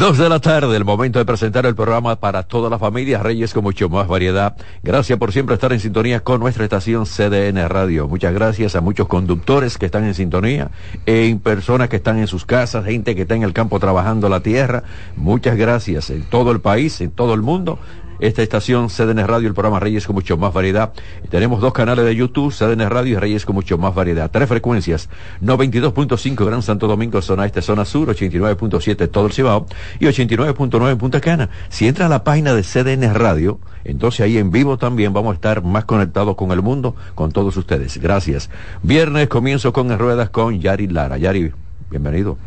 Dos de la tarde, el momento de presentar el programa para toda la familia Reyes con mucho más variedad. Gracias por siempre estar en sintonía con nuestra estación CDN Radio. Muchas gracias a muchos conductores que están en sintonía, en personas que están en sus casas, gente que está en el campo trabajando la tierra. Muchas gracias en todo el país, en todo el mundo esta estación CDN Radio, el programa Reyes con mucho más variedad. Tenemos dos canales de YouTube, CDN Radio y Reyes con mucho más variedad. Tres frecuencias, 92.5 Gran Santo Domingo, zona este, zona sur, 89.7 todo el Cibao y 89.9 en Punta Cana. Si entra a la página de CDN Radio, entonces ahí en vivo también vamos a estar más conectados con el mundo, con todos ustedes. Gracias. Viernes comienzo con ruedas con Yari Lara. Yari, bienvenido.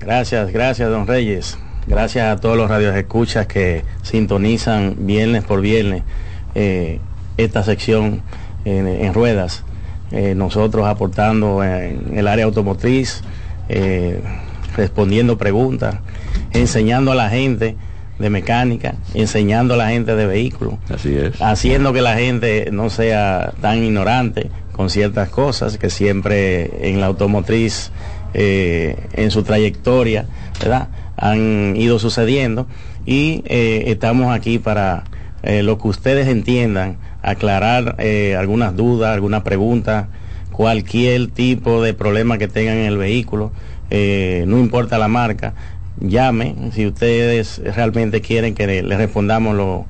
Gracias, gracias, don Reyes. Gracias a todos los radios escuchas que sintonizan viernes por viernes eh, esta sección en, ruedas. Eh, nosotros aportando en el área automotriz, eh, respondiendo preguntas, enseñando a la gente de mecánica, enseñando a la gente de vehículos. Así es. Haciendo que la gente no sea tan ignorante con ciertas cosas que siempre en la automotriz, en su trayectoria, ¿verdad? Han ido sucediendo y eh, estamos aquí para eh, lo que ustedes entiendan, aclarar eh, algunas dudas, alguna pregunta, cualquier tipo de problema que tengan en el vehículo, no importa la marca, llame si ustedes realmente quieren que le, respondamos lo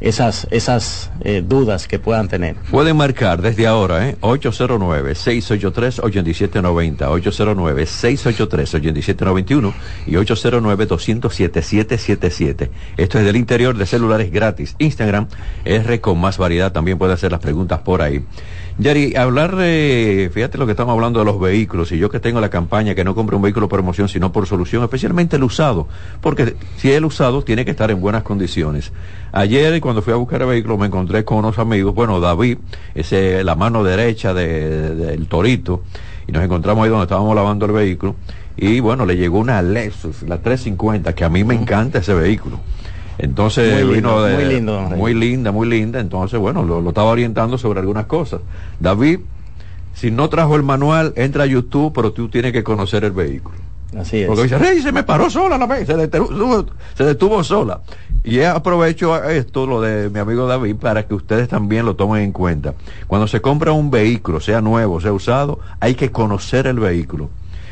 esas, esas eh, dudas que puedan tener. Pueden marcar desde ahora, ¿eh? 809-683-8790, 809-683-8791 y 809-207-777. Esto es del interior de celulares gratis. Instagram, R con más variedad, también puede hacer las preguntas por ahí. Yari, hablar de, fíjate lo que estamos hablando de los vehículos, y yo que tengo la campaña que no compre un vehículo por emoción, sino por solución, especialmente el usado, porque si el usado tiene que estar en buenas condiciones. Ayer, cuando fui a buscar el vehículo, me encontré con unos amigos, bueno, David, ese, la mano derecha del torito, y nos encontramos ahí donde estábamos lavando el vehículo, y bueno, le llegó una Lexus, la 350, que a mí me encanta ese vehículo. Entonces muy vino de, muy, muy linda, muy linda. Entonces, bueno, lo, estaba orientando sobre algunas cosas. David, si no trajo el manual, entra a YouTube, pero tú tienes que conocer el vehículo. Así es. Porque dice, Rey, se me paró sola la vez, se detuvo, se detuvo sola. Y aprovecho esto, lo de mi amigo David, para que ustedes también lo tomen en cuenta. Cuando se compra un vehículo, sea nuevo, sea usado, hay que conocer el vehículo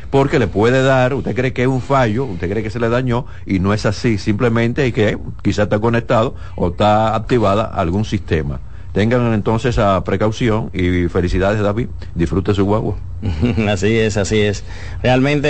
porque le puede dar, usted cree que es un fallo, usted cree que se le dañó y no es así, simplemente hay que quizá está conectado o está activada algún sistema. Tengan entonces esa precaución y felicidades David, disfrute su guagua. Así es, así es. Realmente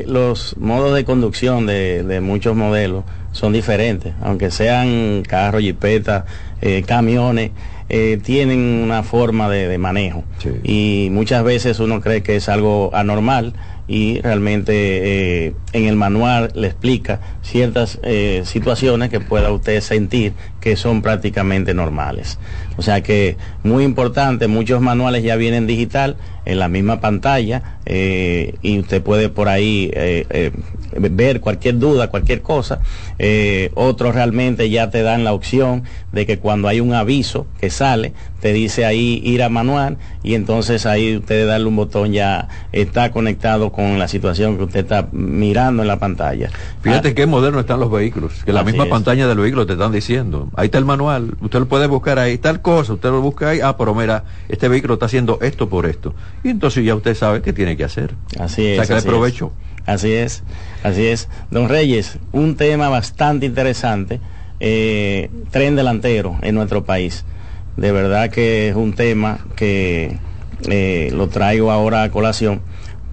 eh, los modos de conducción de, muchos modelos son diferentes, aunque sean carros, jipetas, eh, camiones. Eh, tienen una forma de, manejo y muchas veces uno cree que es algo anormal y realmente eh, en el manual le explica ciertas eh, situaciones que pueda usted sentir que son prácticamente normales. O sea que muy importante, muchos manuales ya vienen digital en la misma pantalla eh, y usted puede por ahí ver cualquier duda, cualquier cosa. otros realmente ya te dan la opción de que cuando hay un aviso que sale, te dice ahí ir a manual y entonces ahí usted darle un botón ya está conectado con la situación que usted está mirando en la pantalla. Fíjate ah, qué moderno están los vehículos, que la misma pantalla del vehículo te están diciendo, ahí está el manual, usted lo puede buscar ahí, tal cosa, usted lo busca ahí, ah, pero mira, este vehículo está haciendo esto por esto. Y entonces ya usted sabe qué tiene que hacer. Así es. Saca provecho. Así es, así es. Don Reyes, un tema bastante interesante, eh, tren delantero en nuestro país. De verdad que es un tema que eh, lo traigo ahora a colación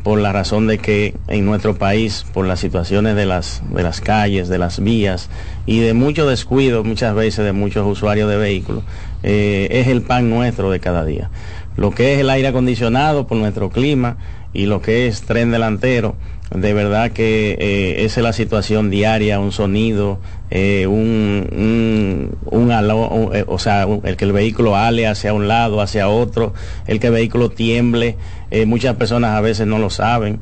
por la razón de que en nuestro país, por las situaciones de las, de las calles, de las vías y de mucho descuido muchas veces de muchos usuarios de vehículos, eh, es el pan nuestro de cada día. Lo que es el aire acondicionado por nuestro clima y lo que es tren delantero, de verdad que eh, esa es la situación diaria, un sonido eh, un, un, o sea, el que el vehículo ale hacia un lado, hacia otro, el que el vehículo tiemble. Muchas personas a veces no lo saben,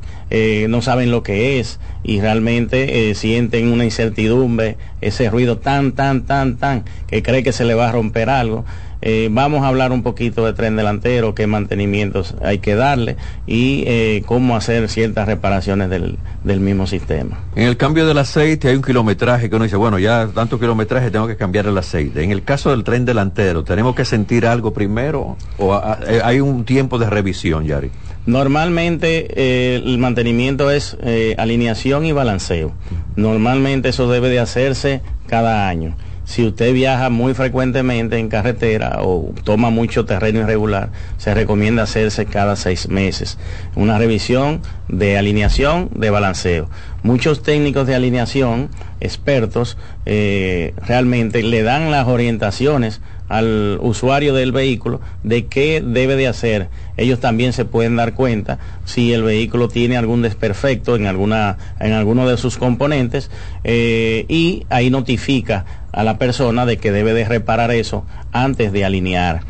no saben lo que es y realmente sienten una incertidumbre, ese ruido tan, tan, tan, tan, que cree que se le va a romper algo. Eh, vamos a hablar un poquito de tren delantero, qué mantenimientos hay que darle y eh, cómo hacer ciertas reparaciones del, mismo sistema. En el cambio del aceite hay un kilometraje que uno dice, bueno, ya tanto kilometraje tengo que cambiar el aceite. En el caso del tren delantero, ¿tenemos que sentir algo primero o eh, hay un tiempo de revisión, Yari? Normalmente el mantenimiento es alineación y balanceo. Normalmente eso debe de hacerse cada año si usted viaja muy frecuentemente en carretera o toma mucho terreno irregular, se recomienda hacerse cada seis meses una revisión de alineación, de balanceo. Muchos técnicos de alineación, expertos, eh, realmente le dan las orientaciones al usuario del vehículo de qué debe de hacer. Ellos también se pueden dar cuenta si el vehículo tiene algún desperfecto en, alguna, en alguno de sus componentes eh, y ahí notifica a la persona de que debe de reparar eso antes de alinear.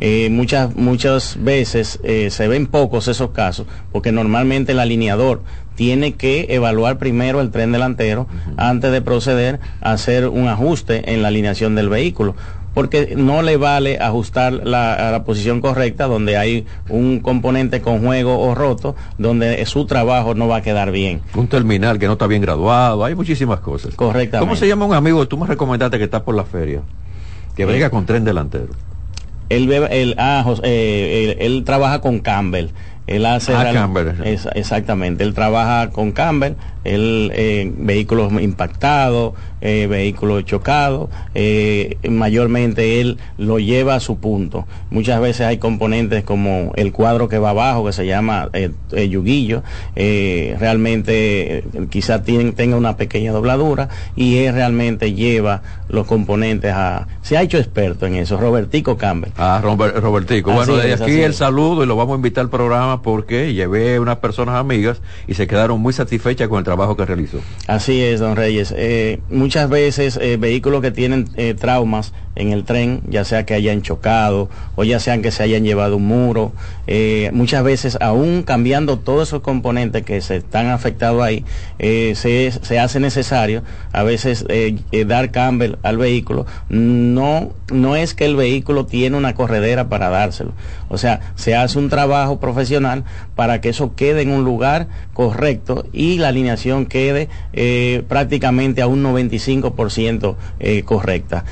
Eh, muchas, muchas veces eh, se ven pocos esos casos porque normalmente el alineador tiene que evaluar primero el tren delantero antes de proceder a hacer un ajuste en la alineación del vehículo porque no le vale ajustar la, a la posición correcta donde hay un componente con juego o roto, donde su trabajo no va a quedar bien. Un terminal que no está bien graduado, hay muchísimas cosas. Correctamente. ¿Cómo se llama un amigo? Tú me recomendaste que está por la feria, que venga con tren delantero. Él, él, ah, eh, él, trabaja con Campbell. Él hace ah, Campbell. exactamente, él trabaja con Campbell, él eh, vehículos impactados, eh, vehículo chocado, eh, mayormente él lo lleva a su punto. Muchas veces hay componentes como el cuadro que va abajo, que se llama eh, yuguillo, realmente quizás tenga una pequeña dobladura y él realmente lleva los componentes a... Se ha hecho experto en eso, Robertico Campbell. Ah, Robertico. bueno, desde aquí el saludo y lo vamos a invitar al programa porque llevé unas personas amigas y se quedaron muy satisfechas con el trabajo que realizó. Así es, don Reyes. muchas muchas veces eh, vehículos que tienen eh, traumas en el tren, ya sea que hayan chocado o ya sean que se hayan llevado un muro, eh, muchas veces aún cambiando todos esos componentes que se están afectados ahí, se, se, hace necesario a veces dar cambio al vehículo. No, no es que el vehículo tiene una corredera para dárselo, o sea, se hace un trabajo profesional para que eso quede en un lugar correcto y la alineación quede prácticamente a un 95 ciento eh, correcta.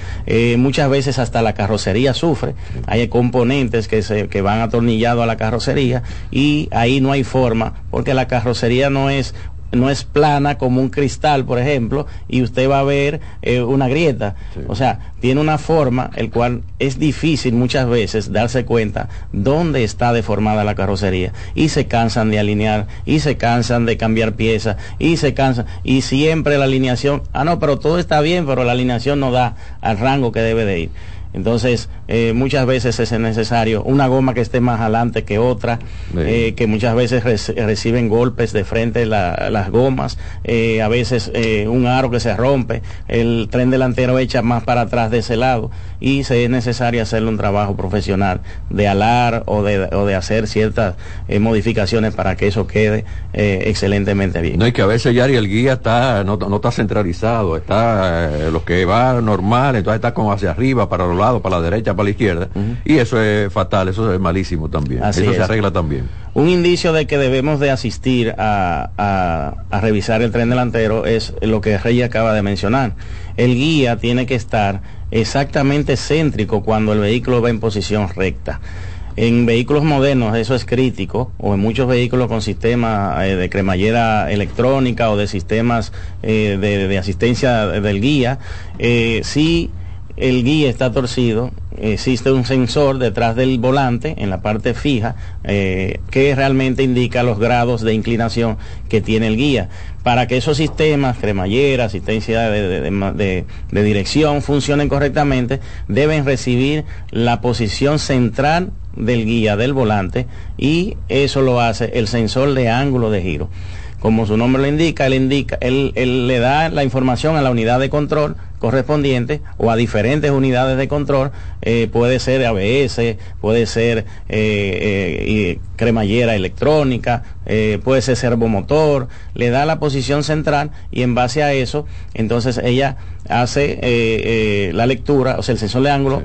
Muchas veces hasta la carrocería sufre. Hay componentes que, se, que van atornillados a la carrocería y ahí no hay forma, porque la carrocería no es no es plana como un cristal, por ejemplo, y usted va a ver eh, una grieta. O sea, tiene una forma, el cual es difícil muchas veces darse cuenta dónde está deformada la carrocería. Y se cansan de alinear, y se cansan de cambiar piezas, y se cansan, y siempre la alineación, ah, no, pero todo está bien, pero la alineación no da al rango que debe de ir. Entonces, eh, muchas veces es necesario una goma que esté más adelante que otra, eh, que muchas veces reciben golpes de frente las gomas, eh, a veces un aro que se rompe, el tren delantero echa más para atrás de ese lado y se es necesario hacerle un trabajo profesional de alar o de, o de hacer ciertas modificaciones para que eso quede excelentemente bien. No, y que a veces ya el guía está, no, no está centralizado, está lo que va normal, entonces está como hacia arriba para los para la derecha, para la izquierda, y eso es fatal, eso es malísimo también. eso se arregla también. Un indicio de que debemos de asistir a, revisar el tren delantero es lo que Rey acaba de mencionar. El guía tiene que estar exactamente céntrico cuando el vehículo va en posición recta. En vehículos modernos eso es crítico, o en muchos vehículos con sistemas eh, de cremallera electrónica o de sistemas eh, de, asistencia del guía, eh, sí el guía está torcido, existe un sensor detrás del volante en la parte fija eh, que realmente indica los grados de inclinación que tiene el guía. Para que esos sistemas, cremallera, asistencia de, dirección funcionen correctamente, deben recibir la posición central del guía del volante y eso lo hace el sensor de ángulo de giro como su nombre lo indica, él indica, él, le da la información a la unidad de control correspondientes o a diferentes unidades de control, eh, puede ser ABS, puede ser eh, cremallera electrónica, puede ser servomotor, le da la posición central y en base a eso, entonces ella hace la lectura, o sea, el sensor de ángulo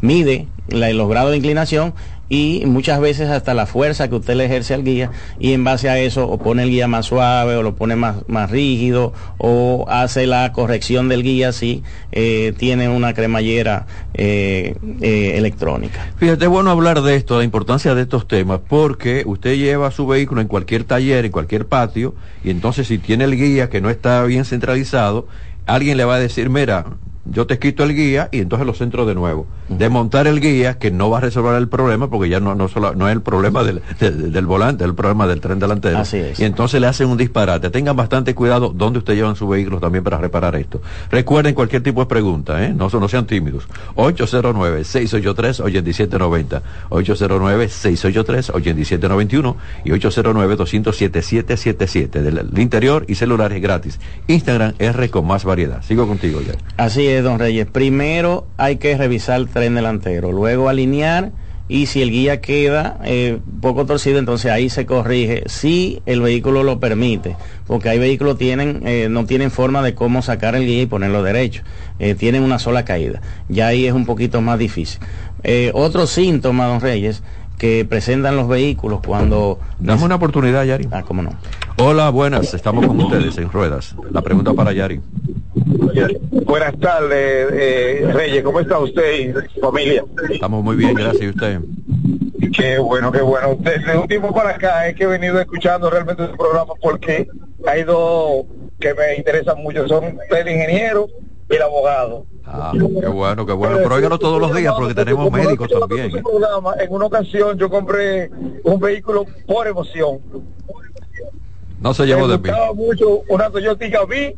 mide los grados de inclinación y muchas veces hasta la fuerza que usted le ejerce al guía y en base a eso o pone el guía más suave o lo pone más, más rígido o hace la corrección del guía si eh, tiene una cremallera eh, eh, electrónica. Fíjate, es bueno hablar de esto, la importancia de estos temas, porque usted lleva su vehículo en cualquier taller, en cualquier patio, y entonces si tiene el guía que no está bien centralizado, alguien le va a decir, mira, yo te quito el guía y entonces lo centro de nuevo. Desmontar el guía, que no va a resolver el problema, porque ya no, no, solo, no es el problema del, del, volante, es el problema del tren delantero. Así es. Y entonces le hacen un disparate. Tengan bastante cuidado donde usted llevan su vehículo también para reparar esto. Recuerden cualquier tipo de pregunta, ¿eh? no, no sean tímidos. 809-683-8790, 809-683-8791 y 809-207-777 del interior y celulares gratis. Instagram R con más variedad. Sigo contigo ya. Así es, don Reyes. Primero hay que revisar el tren delantero, luego alinear y si el guía queda eh, poco torcido, entonces ahí se corrige si el vehículo lo permite, porque hay vehículos tienen eh, no tienen forma de cómo sacar el guía y ponerlo derecho, eh, tienen una sola caída, ya ahí es un poquito más difícil. otro síntoma, don Reyes, que presentan los vehículos cuando... Dame una oportunidad, Yari. Ah, cómo no. Hola, buenas, estamos con ustedes en Ruedas. La pregunta para Yari. Buenas tardes, eh, Reyes, ¿cómo está usted y familia? Estamos muy bien, gracias. ¿Y usted? Qué bueno, qué bueno. Usted, de un tiempo para acá es que he venido escuchando realmente el programa porque hay dos que me interesan mucho, son el ingeniero y el abogado. Ah, qué bueno, qué bueno. Pero óigalo todos los días porque tenemos médicos también. ¿eh? En una ocasión yo compré un vehículo por emoción. No se llevó de mí. mucho una Toyota Gaví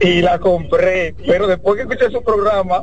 y la compré, pero después que escuché su programa,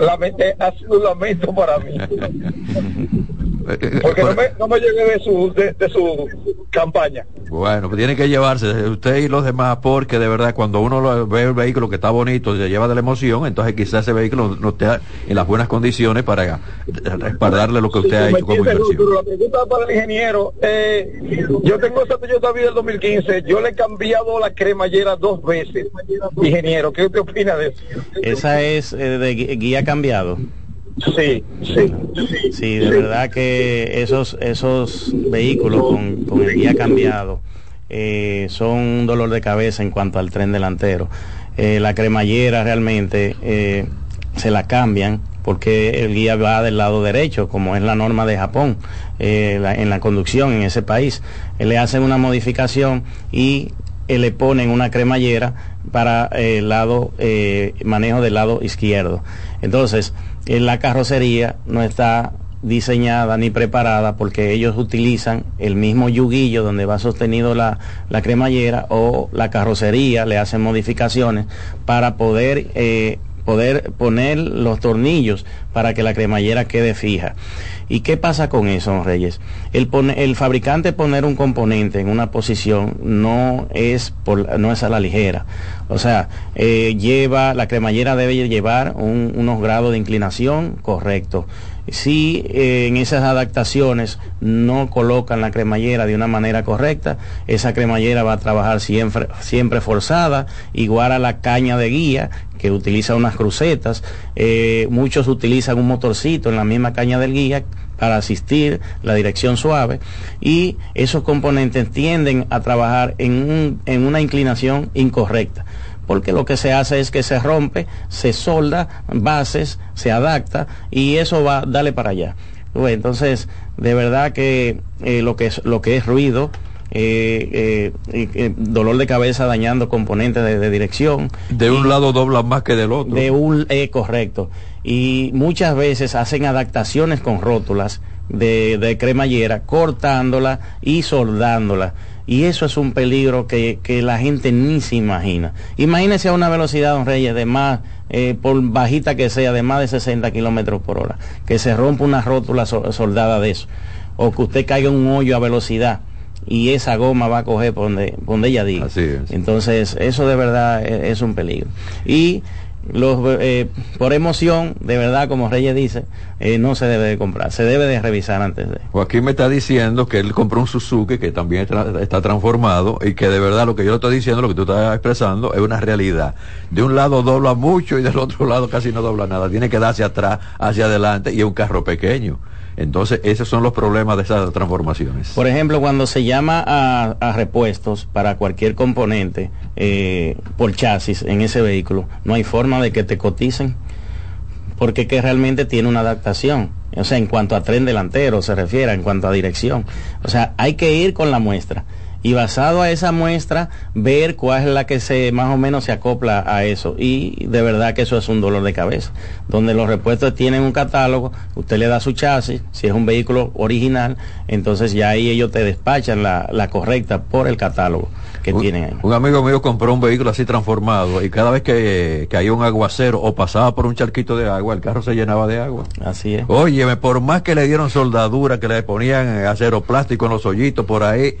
la ha sido un lamento para mí. Eh, eh, porque no me, no me llegué de su, de su campaña. Bueno, pues tiene que llevarse usted y los demás porque de verdad cuando uno ve el vehículo que está bonito, se lleva de la emoción, entonces quizás ese vehículo no esté en las buenas condiciones para respaldarle lo que usted ha hecho como inversión. La pregunta para el ingeniero, eh, yo tengo esa Toyota Vida del 2015, yo le he cambiado la cremallera dos veces. Ingeniero, ¿qué usted opina de eso? Esa es eh, de guía cambiado. Sí, sí, sí. de verdad que esos, esos vehículos con, con el guía cambiado eh, son un dolor de cabeza en cuanto al tren delantero. Eh, la cremallera realmente eh, se la cambian porque el guía va del lado derecho, como es la norma de Japón en la conducción en ese país. le hacen una modificación y le ponen una cremallera para el lado manejo del lado izquierdo. Entonces, la carrocería no está diseñada ni preparada porque ellos utilizan el mismo yuguillo donde va sostenido la, cremallera o la carrocería, le hacen modificaciones para poder, eh, poder poner los tornillos para que la cremallera quede fija. ¿Y qué pasa con eso, Reyes? El, el fabricante poner un componente en una posición no es, por, no es a la ligera. O sea, eh, lleva, la cremallera debe llevar unos grados de inclinación correctos si en esas adaptaciones no colocan la cremallera de una manera correcta, esa cremallera va a trabajar siempre, siempre forzada, igual a la caña de guía que utiliza unas crucetas. Eh, muchos utilizan un motorcito en la misma caña del guía para asistir la dirección suave. Y esos componentes tienden a trabajar en, en una inclinación incorrecta porque lo que se hace es que se rompe, se solda bases, se adapta y eso va, dale para allá. Entonces, de verdad que eh, lo, que es, lo que es ruido, eh, eh, dolor de cabeza dañando componentes de, dirección. De un lado dobla más que del otro. De un, correcto. Y muchas veces hacen adaptaciones con rótulas de, de cremallera, cortándola y soldándola. Y eso es un peligro que, la gente ni se imagina. Imagínese a una velocidad, don Reyes, de más, eh, por bajita que sea, de más de 60 kilómetros por hora, que se rompa una rótula soldada de eso, o que usted caiga en un hoyo a velocidad y esa goma va a coger por donde, donde ella diga. Entonces, eso de verdad e, es, un peligro. Y los, eh, por emoción, de verdad, como Reyes dice, eh, no se debe de comprar, se debe de revisar antes de. Joaquín me está diciendo que él compró un Suzuki que también está transformado y que de verdad lo que yo le estoy diciendo, lo que tú estás expresando, es una realidad. De un lado dobla mucho y del otro lado casi no dobla nada. Tiene que dar hacia atrás, hacia adelante y es un carro pequeño. Entonces, esos son los problemas de esas transformaciones. Por ejemplo, cuando se llama a, repuestos para cualquier componente eh, por chasis en ese vehículo, no hay forma de que te coticen, porque que realmente tiene una adaptación. O sea, en cuanto a tren delantero se refiere, en cuanto a dirección. O sea, hay que ir con la muestra y basado a esa muestra ver cuál es la que se más o menos se acopla a eso. Y de verdad que eso es un dolor de cabeza. Donde los repuestos tienen un catálogo usted le da su chasis si es un vehículo original entonces ya ahí ellos te despachan la, la correcta por el catálogo que tienen ahí. un amigo mío compró un vehículo así transformado y cada vez que caía un aguacero o pasaba por un charquito de agua el carro se llenaba de agua. Así es. Óyeme por más que le dieron soldadura que le ponían acero plástico en los hoyitos por ahí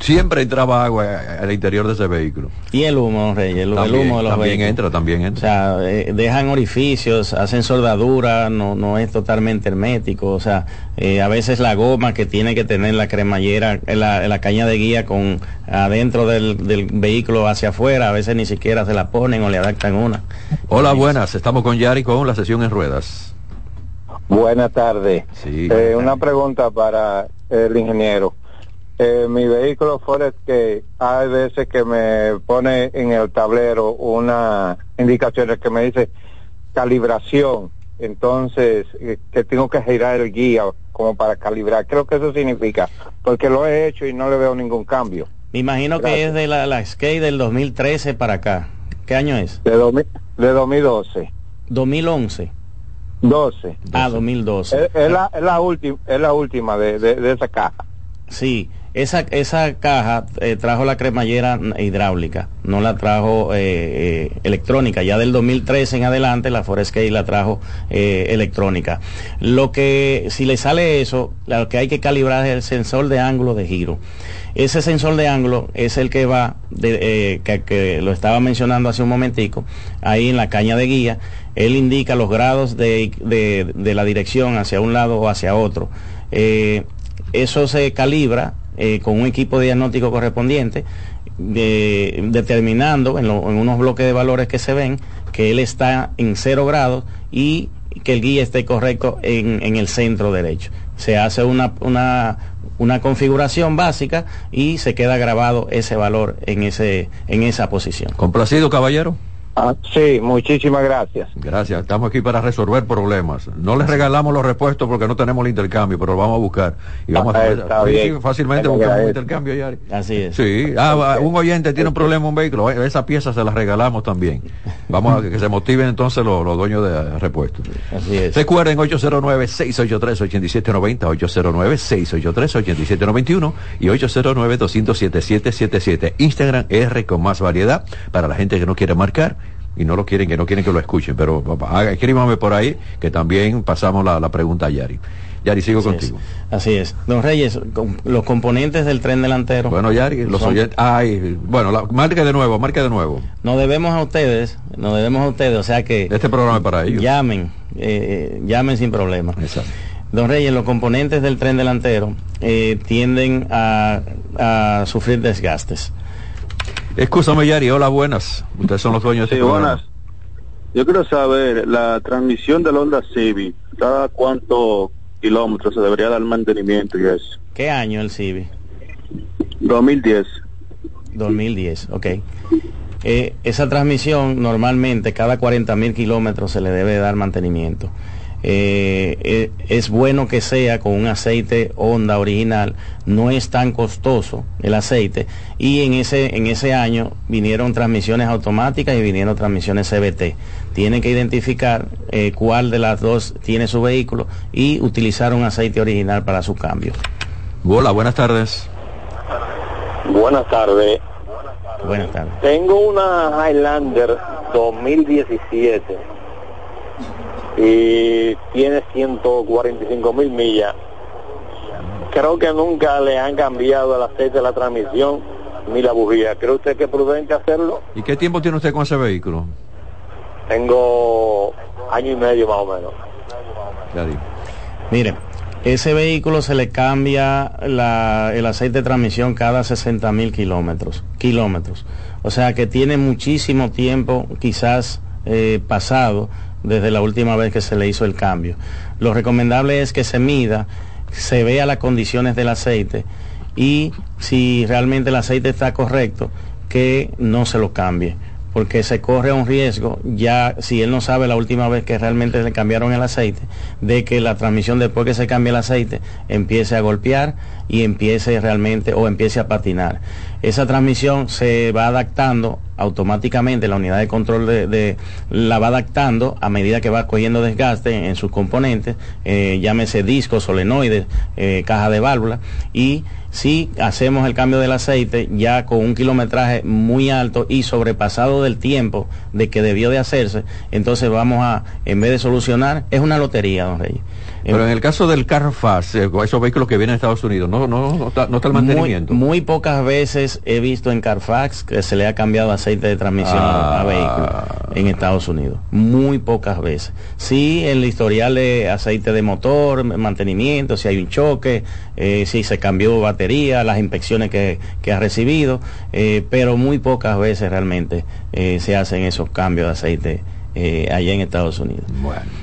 siempre entraba agua al interior de ese vehículo. Y el humo, Rey, el, humo de los también entra, también entra. O sea, eh, dejan orificios, hacen soldadura, no, no es totalmente hermético. O sea, eh, a veces la goma que tiene que tener la cremallera, la, la caña de guía con adentro del, del, vehículo hacia afuera, a veces ni siquiera se la ponen o le adaptan una. Hola, buenas. Estamos con Yari con la sesión en ruedas. Buenas tardes. Eh, una pregunta para el ingeniero eh, mi vehículo Forest que hay veces que me pone en el tablero una indicación que me dice calibración, entonces eh, que tengo que girar el guía como para calibrar. Creo que eso significa, porque lo he hecho y no le veo ningún cambio. Me imagino que es de la, la Skate del 2013 para acá. ¿Qué año es? De, de 2012. 2011. 12. Ah, 2012. Es, la, es la, última, es la última de, de esa caja. Sí, esa, esa caja eh, trajo la cremallera hidráulica, no la trajo eh, eh, electrónica. Ya del 2013 en adelante la Forescape la trajo electrónica. Lo que, si le sale eso, lo que hay que calibrar es el sensor de ángulo de giro. Ese sensor de ángulo es el que va, que, lo estaba mencionando hace un momentico, ahí en la caña de guía. Él indica los grados de, de la dirección hacia un lado o hacia otro. Eso se calibra eh, con un equipo diagnóstico correspondiente, determinando en, unos bloques de valores que se ven que él está en cero grados y que el guía esté correcto en, el centro derecho. Se hace una, una, una, configuración básica y se queda grabado ese valor en, ese, en esa posición. ¿Complacido, caballero? Ah, sí, muchísimas gracias. Gracias, estamos aquí para resolver problemas. No les regalamos los repuestos porque no tenemos el intercambio, pero lo vamos a buscar. Y vamos a ah, fácilmente buscamos un intercambio, Yari. Así es. Sí, ah, un oyente tiene un problema en un vehículo, esa pieza se la regalamos también. Vamos a que se motiven entonces los, dueños de repuestos. Así es. Recuerden 809-683-8790, 809-683-8791 y 809-207-777. Instagram R con más variedad para la gente que no quiere marcar y no lo quieren, que no quieren que lo escuchen, pero escríbame por ahí que también pasamos la, pregunta a Yari. Yari, sigo contigo. así es. Don Reyes, los componentes del tren delantero. Bueno, Yari, los oyentes. Ay, bueno, la, marque de nuevo, marque de nuevo. Nos debemos a ustedes, nos debemos a ustedes, o sea que. Este programa es para ellos. Llamen, eh, llamen sin problema. Exacto. Don Reyes, los componentes del tren delantero eh, tienden a, a sufrir desgastes. Escúchame, Yari, hola, buenas. Ustedes son los dueños de este buenas. Yo quiero saber, la transmisión del Honda Civic, ¿cada cuántos kilómetros se debería dar mantenimiento y eso? ¿Qué año el Civic? 2010. 2010, ok. Eh, esa transmisión normalmente cada 40 mil kilómetros se le debe dar mantenimiento. Eh, eh, es bueno que sea con un aceite Honda original, no es tan costoso el aceite y en ese, en ese año vinieron transmisiones automáticas y vinieron transmisiones CBT. Tienen que identificar eh, cuál de las dos tiene su vehículo y utilizar un aceite original para su cambio. Hola, buenas tardes. Buenas tardes. Buenas tardes. Tengo una Highlander 2017 y tiene 145 mil millas. creo que nunca le han cambiado el aceite de la transmisión ni la bujía. ¿Cree usted que es prudente hacerlo? ¿Y qué tiempo tiene usted con ese vehículo? Tengo año y medio más o menos. Ya Mire, ese vehículo se le cambia el aceite de transmisión cada 60 mil kilómetros, kilómetros. O sea que tiene muchísimo tiempo quizás eh, pasado desde la última vez que se le hizo el cambio. Lo recomendable es que se mida, se vea las condiciones del aceite y si realmente el aceite está correcto, que no se lo cambie porque se corre un riesgo, ya si él no sabe la última vez que realmente le cambiaron el aceite, de que la transmisión después que se cambie el aceite empiece a golpear y empiece realmente o empiece a patinar. Esa transmisión se va adaptando automáticamente, la unidad de control la va adaptando a medida que va cogiendo desgaste en, sus componentes, eh, llámese discos, solenoides, eh, caja de válvula y si hacemos el cambio del aceite ya con un kilometraje muy alto y sobrepasado del tiempo de que debió de hacerse, entonces vamos a, en vez de solucionar, es una lotería, don Reyes. Pero en el caso del Carfax, eh, esos vehículos que vienen de Estados Unidos, no, no, no, está, el mantenimiento. Muy, pocas veces he visto en Carfax que se le ha cambiado aceite de transmisión a ah. vehículos en Estados Unidos. Muy pocas veces. Sí, el historial de aceite de motor, mantenimiento, si hay un choque, eh, si se cambió batería, las inspecciones que, ha recibido, eh, pero muy pocas veces realmente se hacen esos cambios de aceite eh, allá en Estados Unidos.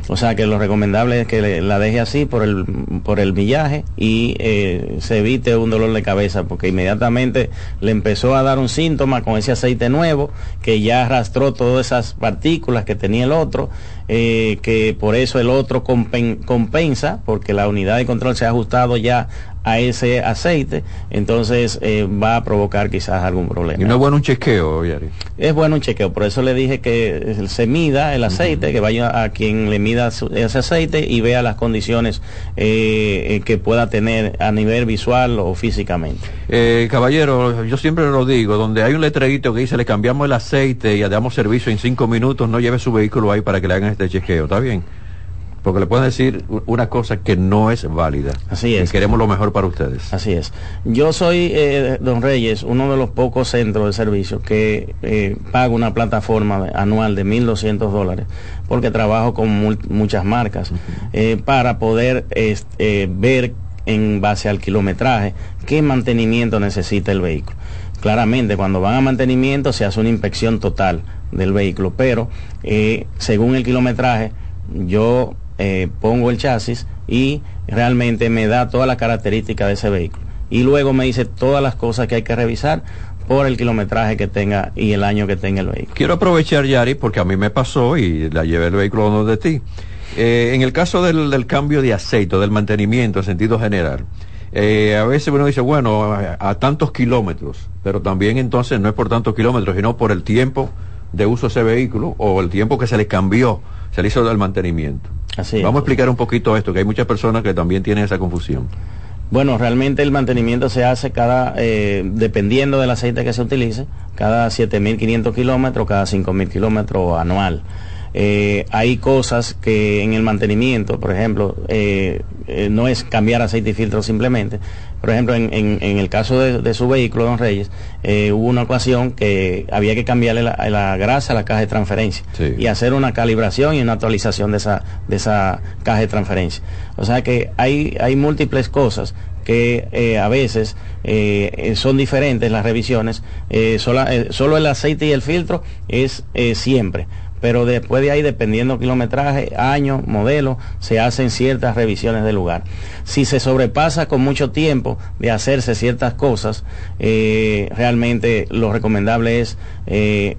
O sea que lo recomendable es que la deje así por el, por el millaje y eh, se evite un dolor de cabeza porque inmediatamente le empezó a dar un síntoma con ese aceite nuevo que ya arrastró todas esas partículas que tenía el otro, eh, que por eso el otro compensa porque la unidad de control se ha ajustado ya a ese aceite, entonces eh, va a provocar quizás algún problema. ¿Y no es bueno un chequeo, Yari? Es bueno un chequeo, por eso le dije que se mida el aceite, que vaya a quien le mida ese aceite y vea las condiciones eh, eh, que pueda tener a nivel visual o físicamente. caballero, yo siempre lo digo, donde hay un letrerito que dice le cambiamos el aceite y le damos servicio en cinco minutos, no lleve su vehículo ahí para que le hagan este chequeo, ¿está bien? porque le pueden decir una cosa que no es válida. Así es. Y queremos lo mejor para ustedes. Así es. Yo soy, eh, don Reyes, uno de los pocos centros de servicio que eh, pago una plataforma anual de 1.200 dólares, porque trabajo con muchas marcas, eh, para poder ver en base al kilometraje qué mantenimiento necesita el vehículo. Claramente, cuando van a mantenimiento se hace una inspección total del vehículo, pero según el kilometraje, yo eh, pongo el chasis y realmente me da todas las características de ese vehículo. Y luego me dice todas las cosas que hay que revisar por el kilometraje que tenga y el año que tenga el vehículo. Quiero aprovechar, Yari, porque a mí me pasó y la llevé el vehículo donde ti. Eh, en el caso del, cambio de aceite, del mantenimiento en sentido general, eh, a veces uno dice, bueno, a, a, tantos kilómetros, pero también entonces no es por tantos kilómetros, sino por el tiempo de uso de ese vehículo o el tiempo que se le cambió, se le hizo el mantenimiento. Vamos a explicar un poquito esto, que hay muchas personas que también tienen esa confusión. Bueno, realmente el mantenimiento se hace cada, eh, dependiendo del aceite que se utilice, cada 7.500 kilómetros, cada 5.000 kilómetros anual. Eh, hay cosas que en el mantenimiento, por ejemplo, eh, no es cambiar aceite y filtro simplemente, por ejemplo, en, el caso de, su vehículo, don Reyes, eh, hubo una ocasión que había que cambiarle la, grasa a la caja de transferencia y hacer una calibración y una actualización de esa, de esa caja de transferencia. O sea que hay, hay múltiples cosas que eh, a veces eh, son diferentes las revisiones. solo el aceite y el filtro es siempre pero después de ahí, dependiendo kilometraje, año, modelo, se hacen ciertas revisiones del lugar. Si se sobrepasa con mucho tiempo de hacerse ciertas cosas, eh, realmente lo recomendable es eh,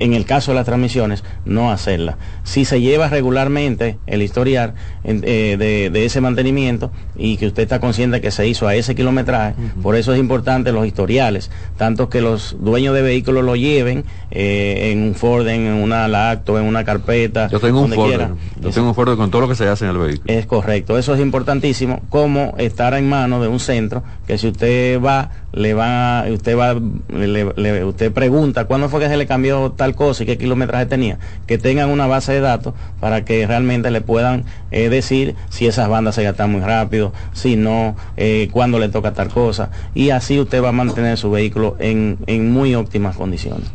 en el caso de las transmisiones, no hacerla. Si se lleva regularmente el historial eh, de, ese mantenimiento y que usted está consciente que se hizo a ese kilometraje, por eso es importante los historiales, tanto que los dueños de vehículos lo lleven eh, en un Ford, en una lacto, en una carpeta. Yo tengo un Ford, yo tengo un Ford con todo lo que se hace en el vehículo. Es correcto, eso es importantísimo, como estar en manos de un centro que si usted va le va, usted va, le, usted pregunta cuándo fue que se le cambió tal cosa y qué kilometraje tenía, que tengan una base de datos para que realmente le puedan eh, decir si esas bandas se gastan muy rápido, si no, eh, cuándo le toca tal cosa, y así usted va a mantener su vehículo en, en muy óptimas condiciones.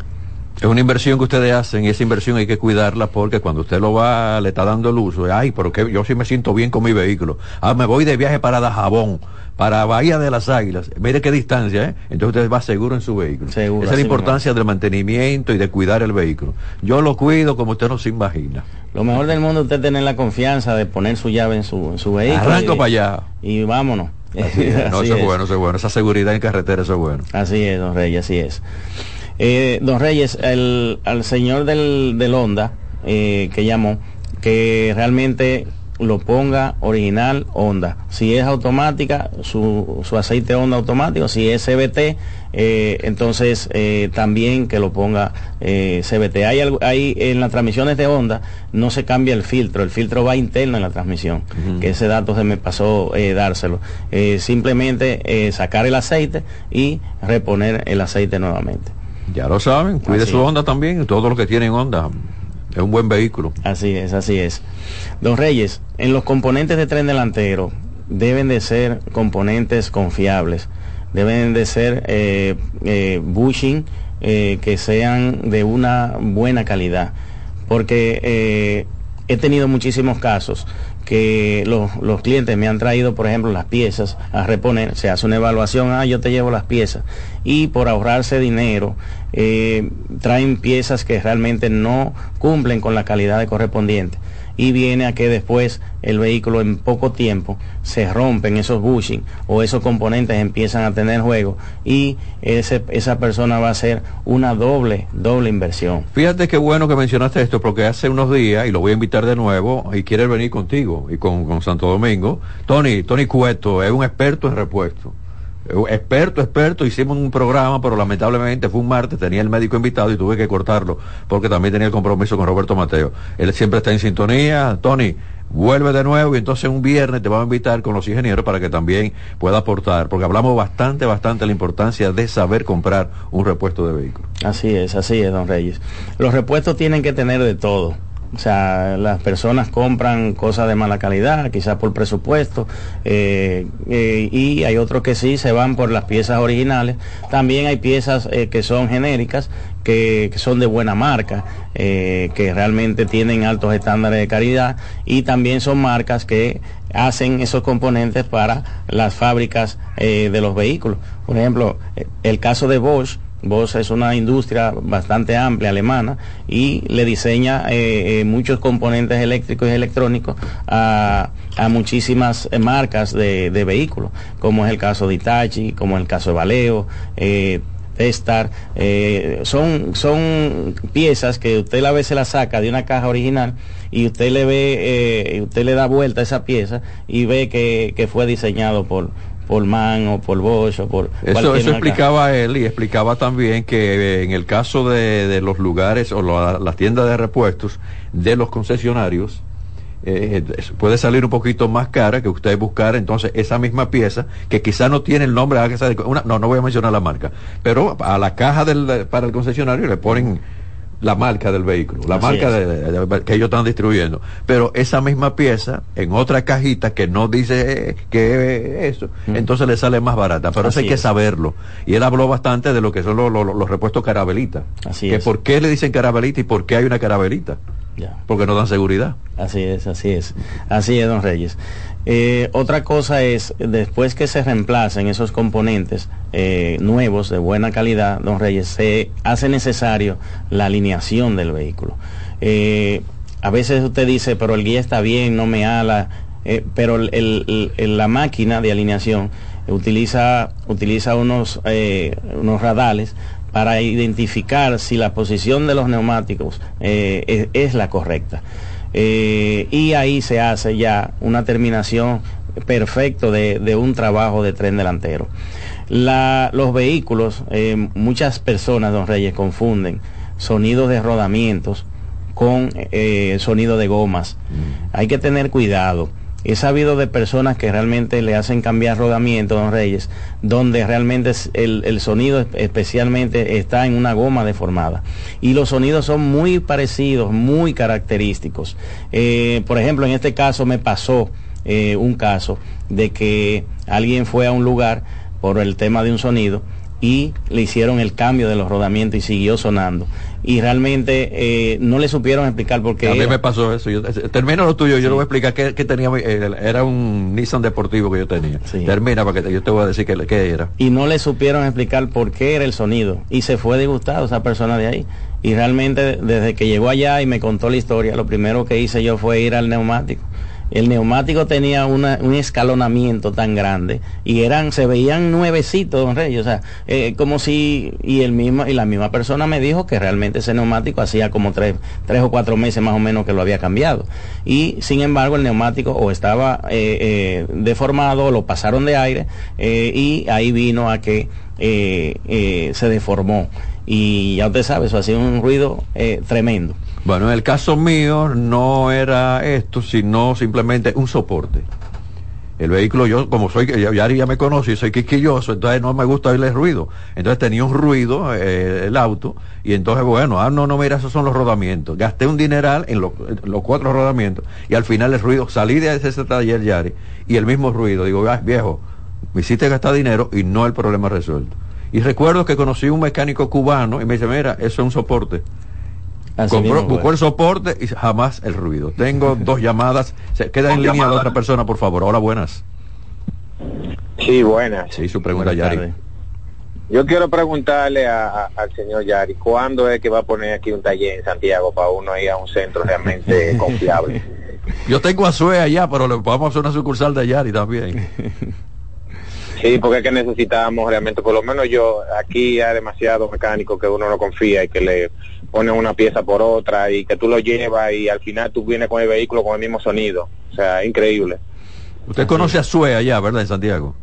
Es una inversión que ustedes hacen y esa inversión hay que cuidarla porque cuando usted lo va, le está dando el uso, ay, pero que yo sí me siento bien con mi vehículo. Ah, me voy de viaje para Dajabón, para Bahía de las Águilas. Mire qué distancia, ¿eh? Entonces usted va seguro en su vehículo. Esa es la importancia del mantenimiento y de cuidar el vehículo. Yo lo cuido como usted no se imagina. Lo mejor del mundo es usted tener la confianza de poner su llave en su, en su vehículo. Arranco para allá. Y vámonos. no, eso es bueno, eso es bueno. Esa seguridad en carretera, eso es bueno. Así es, don Rey, así es. Eh, don Reyes, el, al señor del, del Honda eh, que llamó, que realmente lo ponga original Honda. Si es automática, su, su aceite Honda automático. Si es CBT, eh, entonces eh, también que lo ponga eh, CBT. Hay, hay en las transmisiones de Honda no se cambia el filtro, el filtro va interno en la transmisión, que ese dato se me pasó dárselo. simplemente sacar el aceite y reponer el aceite nuevamente. Ya lo saben, cuide su Honda también, todos los que tienen Honda. Es un buen vehículo. Así es, así es. Don Reyes, en los componentes de tren delantero deben de ser componentes confiables, deben de ser eh, eh, bushing eh, que sean de una buena calidad, porque he tenido muchísimos casos que los, clientes me han traído, por ejemplo, las piezas a reponer, se hace una evaluación, ah, yo te llevo las piezas, y por ahorrarse dinero, eh, traen piezas que realmente no cumplen con la calidad de correspondiente y viene a que después el vehículo en poco tiempo se rompen esos bushing o esos componentes empiezan a tener juego y ese, esa persona va a hacer una doble, doble inversión. Fíjate qué bueno que mencionaste esto porque hace unos días, y lo voy a invitar de nuevo, y quiere venir contigo y con, con Santo Domingo, Tony, Tony Cueto es un experto en repuesto experto, experto, hicimos un programa, pero lamentablemente fue un martes, tenía el médico invitado y tuve que cortarlo porque también tenía el compromiso con Roberto Mateo. Él siempre está en sintonía, Tony, vuelve de nuevo y entonces un viernes te vamos a invitar con los ingenieros para que también pueda aportar, porque hablamos bastante, bastante de la importancia de saber comprar un repuesto de vehículo. Así es, así es, don Reyes. Los repuestos tienen que tener de todo o sea, las personas compran cosas de mala calidad, quizás por presupuesto, eh, eh, y hay otros que sí se van por las piezas originales. También hay piezas eh, que son genéricas, que, son de buena marca, que realmente tienen altos estándares de calidad, y también son marcas que hacen esos componentes para las fábricas de los vehículos. Por ejemplo, el caso de Bosch, Bosch es una industria bastante amplia alemana y le diseña eh, eh, muchos componentes eléctricos y electrónicos a, muchísimas marcas de, vehículos, como es el caso de Itachi, como es el caso de Valeo, eh, Testar. son, son piezas que usted a veces la saca de una caja original y usted le ve, usted le da vuelta a esa pieza y ve que, que fue diseñado por, por Man o por Bosch o por... Eso, eso explicaba él y explicaba también que eh, en el caso de, los lugares o las tiendas de repuestos de los concesionarios, eh, puede salir un poquito más cara que usted buscar entonces esa misma pieza que quizá no tiene el nombre una, no no voy a mencionar la marca pero a la caja del para el concesionario le ponen la marca del vehículo, la marca de, que ellos están distribuyendo. Pero esa misma pieza, en otra cajita que no dice que eso, entonces le sale más barata. Pero eso hay que saberlo. Y él habló bastante de lo que son los, repuestos carabelita. Así que por qué le dicen carabelita y por qué hay una carabelita. Porque no dan seguridad. Así es, así es. Así es, don Reyes. Eh, otra cosa es, después que se reemplacen esos componentes eh, nuevos de buena calidad, don Reyes, se hace necesario la alineación del vehículo. Eh, a veces usted dice, pero el guía está bien, no me ala, pero la máquina de alineación utiliza, utiliza unos, unos radales para identificar si la posición de los neumáticos es, la correcta. Eh, y ahí se hace ya una terminación perfecta de, un trabajo de tren delantero. los vehículos, eh, muchas personas, don Reyes, confunden sonidos de rodamientos con eh, sonido de gomas. Mm. Hay que tener cuidado. He sabido de personas que realmente le hacen cambiar rodamiento, don Reyes, donde realmente el, sonido especialmente está en una goma deformada. Y los sonidos son muy parecidos, muy característicos. Eh, por ejemplo, en este caso me pasó eh, un caso de que alguien fue a un lugar por el tema de un sonido y le hicieron el cambio de los rodamientos y siguió sonando. Y realmente eh, no le supieron explicar por qué. A mí me pasó eso. termina lo tuyo, yo le voy a explicar qué, tenía. Eh, era un Nissan deportivo que yo tenía. Termina para que yo te voy a decir qué, era. Y no le supieron explicar por qué era el sonido. Y se fue disgustado esa persona de ahí. Y realmente desde que llegó allá y me contó la historia, lo primero que hice yo fue ir al neumático el neumático tenía un escalonamiento tan grande y eran se veían nuevecitos don Rey o sea eh, como si y el mismo y la misma persona me dijo que realmente ese neumático hacía como tres, tres o cuatro meses más o menos que lo había cambiado. Y sin embargo el neumático o estaba eh, eh, deformado lo pasaron de aire y ahí vino a que se deformó. Y ya usted sabe eso hacía un ruido tremendo bueno, en el caso mío no era esto, sino simplemente un soporte. El vehículo, yo como soy, ya, ya me conoce, soy quisquilloso, entonces no me gusta oírle ruido. Entonces tenía un ruido eh, el auto, y entonces, bueno, ah, no, no, mira, esos son los rodamientos. Gasté un dineral en, los cuatro rodamientos, y al final el ruido, salí de ese taller Yari, y el mismo ruido, digo, ah, viejo, me hiciste gastar dinero y no el problema resuelto. Y recuerdo que conocí un mecánico cubano y me dice, mira, eso es un soporte buscó el soporte y jamás el ruido. Tengo dos llamadas. Se queda en línea de otra persona, por favor. Hola, buenas. Sí, buenas. Sí, su pregunta, Yari. Yo quiero preguntarle al señor Yari, ¿cuándo es que va a poner aquí un taller en Santiago para uno ir a un centro realmente confiable? Yo tengo a Sue allá, pero le podemos hacer una sucursal de Yari también. Sí, porque es que necesitamos realmente, por lo menos yo, aquí hay demasiado mecánico que uno no confía y que le pone una pieza por otra y que tú lo llevas y al final tú vienes con el vehículo con el mismo sonido. O sea, increíble. Usted conoce a Sue allá, ¿verdad? En Santiago.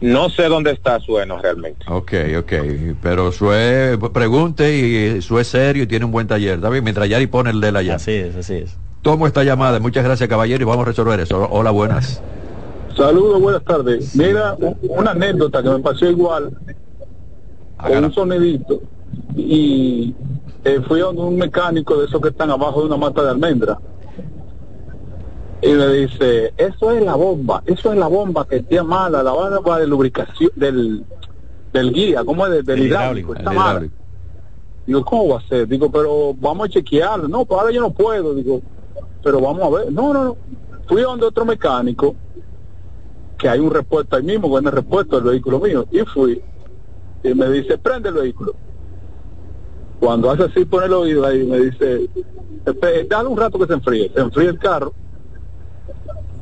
No sé dónde está Sue, no, realmente. Ok, ok. Pero Sue, pregunte y Sue es serio y tiene un buen taller. David, mientras Yari pone el de la allá. Así es, así es. Tomo esta llamada. Muchas gracias, caballero, y vamos a resolver eso. Hola, buenas. Saludos, buenas tardes. Mira, una anécdota que me pasó igual con un sonidito y eh, fui a un mecánico de esos que están abajo de una mata de almendra y me dice, eso es la bomba, eso es la bomba que está mala, la bomba de lubricación del, del guía, ¿cómo es? Del, hidráulico, está mala. Digo, ¿cómo va a ser? Digo, pero vamos a chequearlo. No, pues ahora yo no puedo. Digo, pero vamos a ver. No, no, no. Fui a donde otro mecánico que hay un repuesto ahí mismo, bueno, repuesto del vehículo mío. Y fui, y me dice, prende el vehículo. Cuando hace así, pone el oído ahí, me dice, dale un rato que se enfríe. Se enfríe el carro,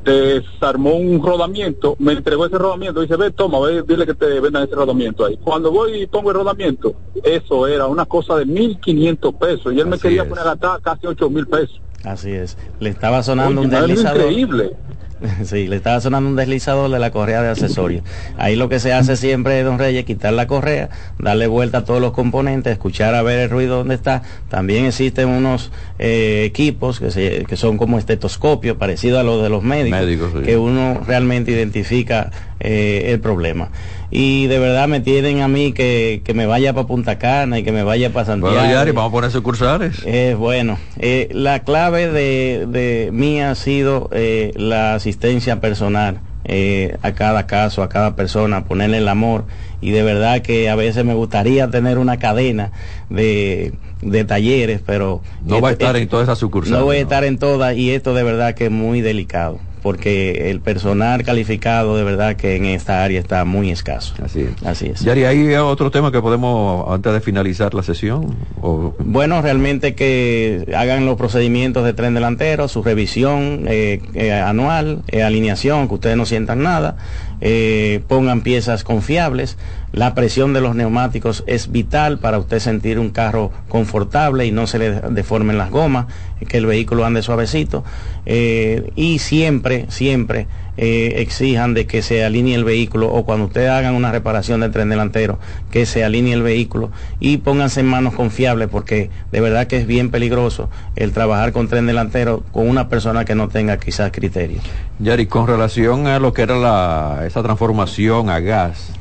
desarmó un rodamiento, me entregó ese rodamiento, dice, ve, toma, ve, dile que te vendan ese rodamiento ahí. Cuando voy y pongo el rodamiento, eso era una cosa de 1.500 pesos, y él me quería poner a gastar casi 8.000 pesos. Así es, le estaba sonando un deslizador. increíble. Sí, le estaba sonando un deslizador de la correa de accesorios. Ahí lo que se hace siempre, don Reyes, quitar la correa, darle vuelta a todos los componentes, escuchar a ver el ruido donde está. También existen unos eh, equipos que, que son como estetoscopios, parecidos a los de los médicos, que uno realmente identifica eh, el problema y de verdad me tienen a mí que, me vaya para Punta Cana y que me vaya para Santiago. Bueno, vamos a poner sucursales. Eh, bueno, eh, la clave de, de mí ha sido eh, la asistencia personal. Eh, a cada caso, a cada persona, ponerle el amor y de verdad que a veces me gustaría tener una cadena de, de talleres, pero... No va a estar en todas esas sucursales. No voy a estar en todas y esto de verdad que es muy delicado porque el personal calificado de verdad que en esta área está muy escaso. Así es. Así es. Yari, ¿hay otro tema que podemos, antes de finalizar la sesión? Bueno, realmente que hagan los procedimientos de tren delantero, su revisión eh, eh, anual, eh, alineación, que ustedes no sientan nada, pongan piezas confiables, La presión de los neumáticos es vital para usted sentir un carro confortable y no se le deformen las gomas, que el vehículo ande suavecito. Eh, y siempre, siempre eh, exijan de que se alinee el vehículo o cuando ustedes hagan una reparación del tren delantero, que se alinee el vehículo y pónganse en manos confiables porque de verdad que es bien peligroso el trabajar con tren delantero con una persona que no tenga quizás criterio. Yari, con relación a lo que era la, esa transformación a gas,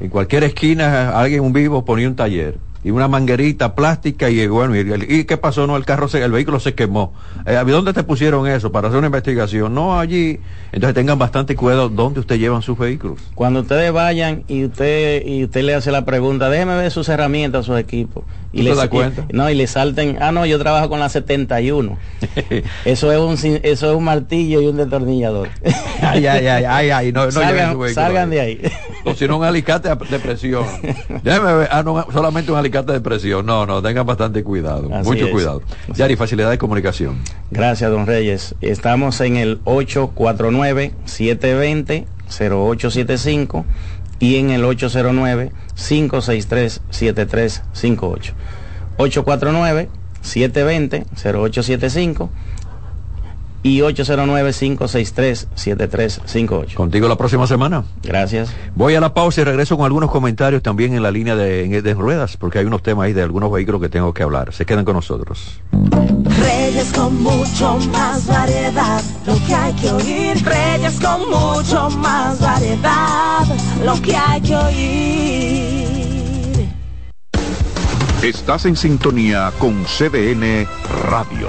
en cualquier esquina alguien un vivo ponía un taller y una manguerita plástica y bueno, y, qué pasó? No, el carro, se, el vehículo se quemó. Eh, ¿Dónde te pusieron eso para hacer una investigación? No, allí. Entonces tengan bastante cuidado dónde usted llevan sus vehículos. Cuando ustedes vayan y usted y usted le hace la pregunta, déjeme ver sus herramientas, sus equipos. Y le da cuenta? no, y le salten, ah, no, yo trabajo con la 71. eso es un eso es un martillo y un destornillador. ay, ay, ay, ay, ay, no, no salgan, salgan de ahí. o si no, un alicate de presión. Ver, ah, no, solamente un alicate de presión. No, no, tengan bastante cuidado. mucho cuidado. Yari, facilidad de comunicación. Gracias, don Reyes. Estamos en el 849-720-0875 y en el 809-563-7358. 849-720-0875 y 809-563-7358. Contigo la próxima semana. Gracias. Voy a la pausa y regreso con algunos comentarios también en la línea de, de, ruedas, porque hay unos temas ahí de algunos vehículos que tengo que hablar. Se quedan con nosotros. Reyes con mucho más variedad, lo que hay que oír. Reyes con mucho más variedad, lo que hay que oír. Estás en sintonía con CDN Radio.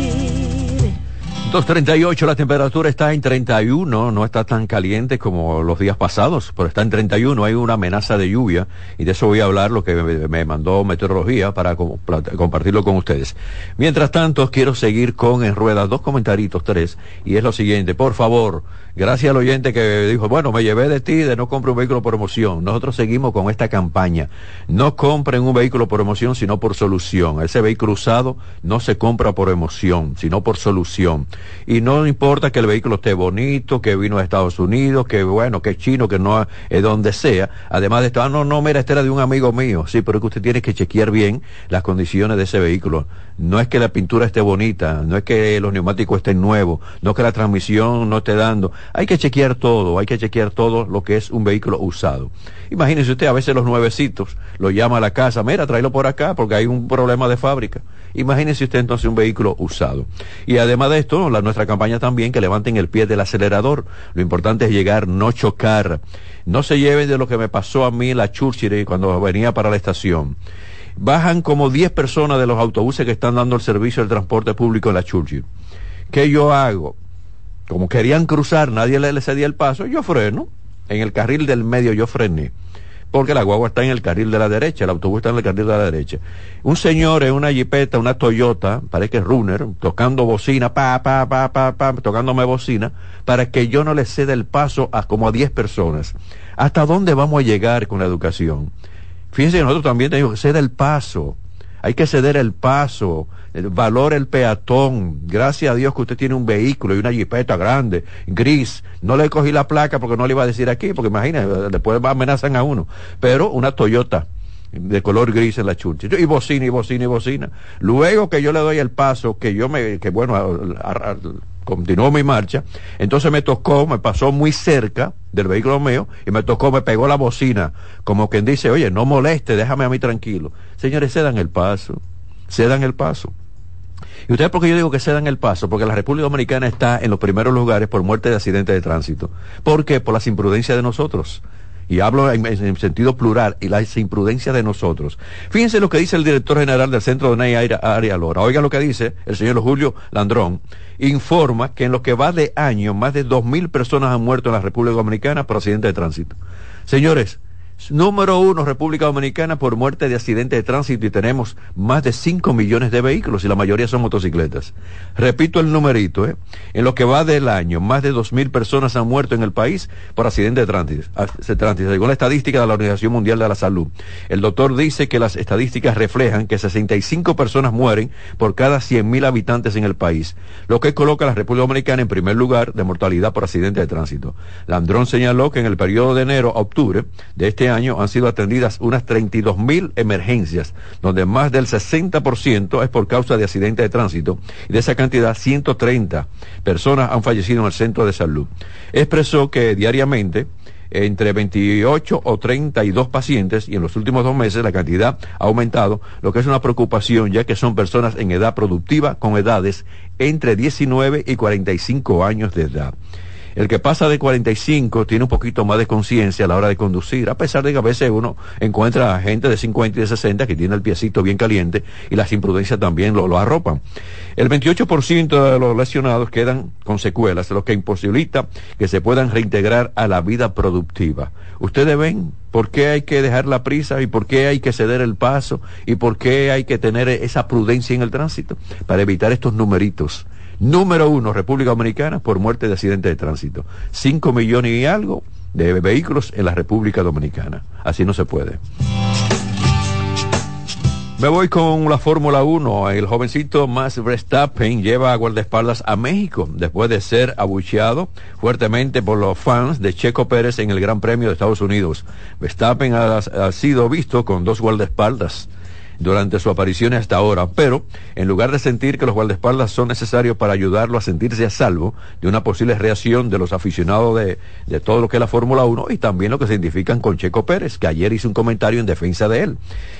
2.38, la temperatura está en 31, no está tan caliente como los días pasados, pero está en 31, hay una amenaza de lluvia y de eso voy a hablar, lo que me, mandó Meteorología para compartirlo con ustedes. Mientras tanto, quiero seguir con en ruedas dos comentaritos, tres, y es lo siguiente, por favor, gracias al oyente que dijo, bueno, me llevé de ti de no comprar un vehículo por emoción. Nosotros seguimos con esta campaña. No compren un vehículo por emoción, sino por solución. Ese vehículo usado no se compra por emoción, sino por solución. Y no importa que el vehículo esté bonito, que vino de Estados Unidos, que bueno, que es chino, que no es donde sea. Además de esto, ah, no, no, mira, este era de un amigo mío. Sí, pero es que usted tiene que chequear bien las condiciones de ese vehículo. No es que la pintura esté bonita, no es que los neumáticos estén nuevos, no es que la transmisión no esté dando. Hay que chequear todo, hay que chequear todo lo que es un vehículo usado. Imagínese usted, a veces los nuevecitos lo llama a la casa, mira, tráelo por acá porque hay un problema de fábrica. Imagínese usted entonces un vehículo usado. Y además de esto, la, nuestra campaña también que levanten el pie del acelerador. Lo importante es llegar, no chocar. No se lleven de lo que me pasó a mí la Churchill cuando venía para la estación. Bajan como 10 personas de los autobuses que están dando el servicio del transporte público en la Churchill. ¿Qué yo hago? Como querían cruzar, nadie le cedía el paso, yo freno. En el carril del medio yo frené porque la guagua está en el carril de la derecha, el autobús está en el carril de la derecha. Un señor en una jipeta, una Toyota, parece que es runner, tocando bocina, pa, pa, pa, pa, pa, tocándome bocina, para que yo no le ceda el paso a como a 10 personas. ¿Hasta dónde vamos a llegar con la educación? Fíjense nosotros también tenemos que ceder el paso. Hay que ceder el paso valora el peatón. Gracias a Dios que usted tiene un vehículo y una jipeta grande, gris. No le cogí la placa porque no le iba a decir aquí, porque imagínese, después amenazan a uno. Pero una Toyota de color gris en la churcha. Y bocina, y bocina, y bocina. Luego que yo le doy el paso, que yo me, que bueno, continuó mi marcha, entonces me tocó, me pasó muy cerca del vehículo mío y me tocó, me pegó la bocina, como quien dice, oye, no moleste, déjame a mí tranquilo. Señores, se dan el paso, se dan el paso. ¿Y ustedes por qué yo digo que se dan el paso? Porque la República Dominicana está en los primeros lugares por muerte de accidentes de tránsito. ¿Por qué? Por las imprudencias de nosotros. Y hablo en, sentido plural, y las imprudencias de nosotros. Fíjense lo que dice el director general del Centro de NEI Área Lora. Oigan lo que dice el señor Julio Landrón. Informa que en lo que va de año, más de dos mil personas han muerto en la República Dominicana por accidentes de tránsito. Señores, Número uno, República Dominicana por muerte de accidente de tránsito y tenemos más de 5 millones de vehículos y la mayoría son motocicletas. Repito el numerito, ¿eh? En lo que va del año, más de dos mil personas han muerto en el país por accidente de tránsito, según la estadística de la Organización Mundial de la Salud. El doctor dice que las estadísticas reflejan que 65 personas mueren por cada 100 mil habitantes en el país, lo que coloca a la República Dominicana en primer lugar de mortalidad por accidente de tránsito. Landrón señaló que en el periodo de enero a octubre de este año han sido atendidas unas 32 mil emergencias, donde más del 60% es por causa de accidentes de tránsito y de esa cantidad 130 personas han fallecido en el centro de salud. Expresó que diariamente entre 28 o 32 pacientes y en los últimos dos meses la cantidad ha aumentado, lo que es una preocupación ya que son personas en edad productiva con edades entre 19 y 45 años de edad. El que pasa de 45 tiene un poquito más de conciencia a la hora de conducir, a pesar de que a veces uno encuentra gente de 50 y de 60 que tiene el piecito bien caliente y las imprudencias también lo, arropan. El 28% de los lesionados quedan con secuelas, lo que imposibilita que se puedan reintegrar a la vida productiva. Ustedes ven por qué hay que dejar la prisa y por qué hay que ceder el paso y por qué hay que tener esa prudencia en el tránsito para evitar estos numeritos Número uno, República Dominicana por muerte de accidente de tránsito. Cinco millones y algo de vehículos en la República Dominicana. Así no se puede. Me voy con la Fórmula 1. El jovencito Max Verstappen lleva a guardaespaldas a México después de ser abucheado fuertemente por los fans de Checo Pérez en el Gran Premio de Estados Unidos. Verstappen ha sido visto con dos guardaespaldas durante su aparición hasta ahora, pero en lugar de sentir que los guardaespaldas son necesarios para ayudarlo a sentirse a salvo de una posible reacción de los aficionados de, de todo lo que es la Fórmula 1 y también lo que se identifican con Checo Pérez, que ayer hizo un comentario en defensa de él.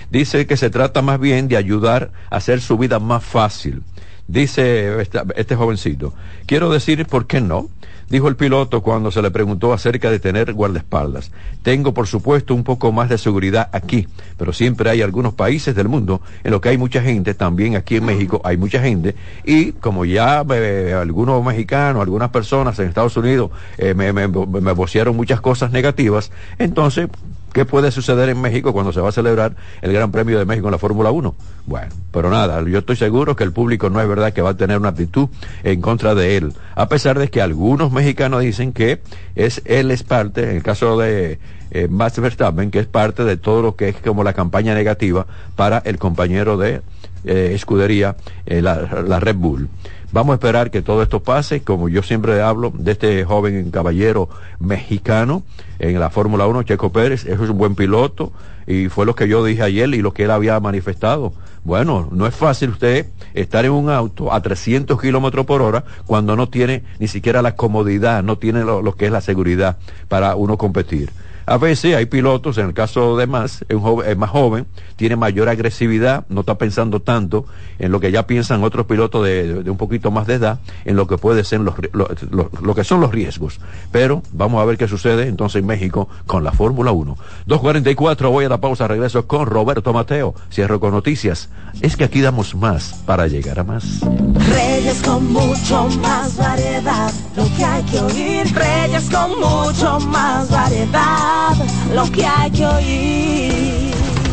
Dice que se trata más bien de ayudar a hacer su vida más fácil. Dice este jovencito, quiero decir, ¿por qué no? Dijo el piloto cuando se le preguntó acerca de tener guardaespaldas. Tengo, por supuesto, un poco más de seguridad aquí, pero siempre hay algunos países del mundo en los que hay mucha gente, también aquí en México hay mucha gente, y como ya eh, algunos mexicanos, algunas personas en Estados Unidos eh, me, me, me muchas cosas negativas, entonces ¿Qué puede suceder en México cuando se va a celebrar el Gran Premio de México en la Fórmula 1? Bueno, pero nada, yo estoy seguro que el público no es verdad que va a tener una actitud en contra de él, a pesar de que algunos mexicanos dicen que es él es parte, en el caso de eh, Max Verstappen, que es parte de todo lo que es como la campaña negativa para el compañero de eh, escudería, eh, la, Red Bull. Vamos a esperar que todo esto pase, como yo siempre hablo de este joven caballero mexicano en la Fórmula 1, Checo Pérez, es un buen piloto y fue lo que yo dije ayer y lo que él había manifestado. Bueno, no es fácil usted estar en un auto a 300 kilómetros por hora cuando no tiene ni siquiera la comodidad, no tiene lo que es la seguridad para uno competir. A veces hay pilotos, en el caso de más, es, más joven, tiene mayor agresividad, no está pensando tanto en lo que ya piensan otros pilotos de, un poquito más de edad, en lo que puede ser los, lo, que son los riesgos. Pero vamos a ver qué sucede entonces en México con la Fórmula 1. 2.44, voy a la pausa, regreso con Roberto Mateo. Cierro con noticias. Es que aquí damos más para llegar a más. Reyes con mucho más variedad, lo que hay que oír. Reyes con mucho más variedad lo que hay que oír.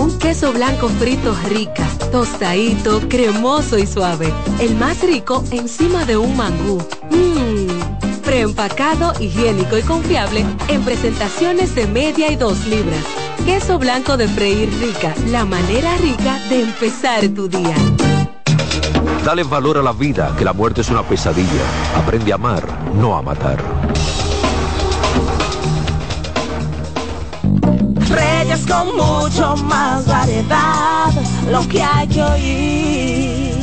Un queso blanco frito rica, tostadito, cremoso y suave. El más rico encima de un mangú. Mmm, preempacado, higiénico y confiable en presentaciones de media y dos libras. Queso blanco de freír rica, la manera rica de empezar tu día. Dale valor a la vida, que la muerte es una pesadilla. Aprende a amar, no a matar. Reyes con mucho más variedad, lo que hay que oír.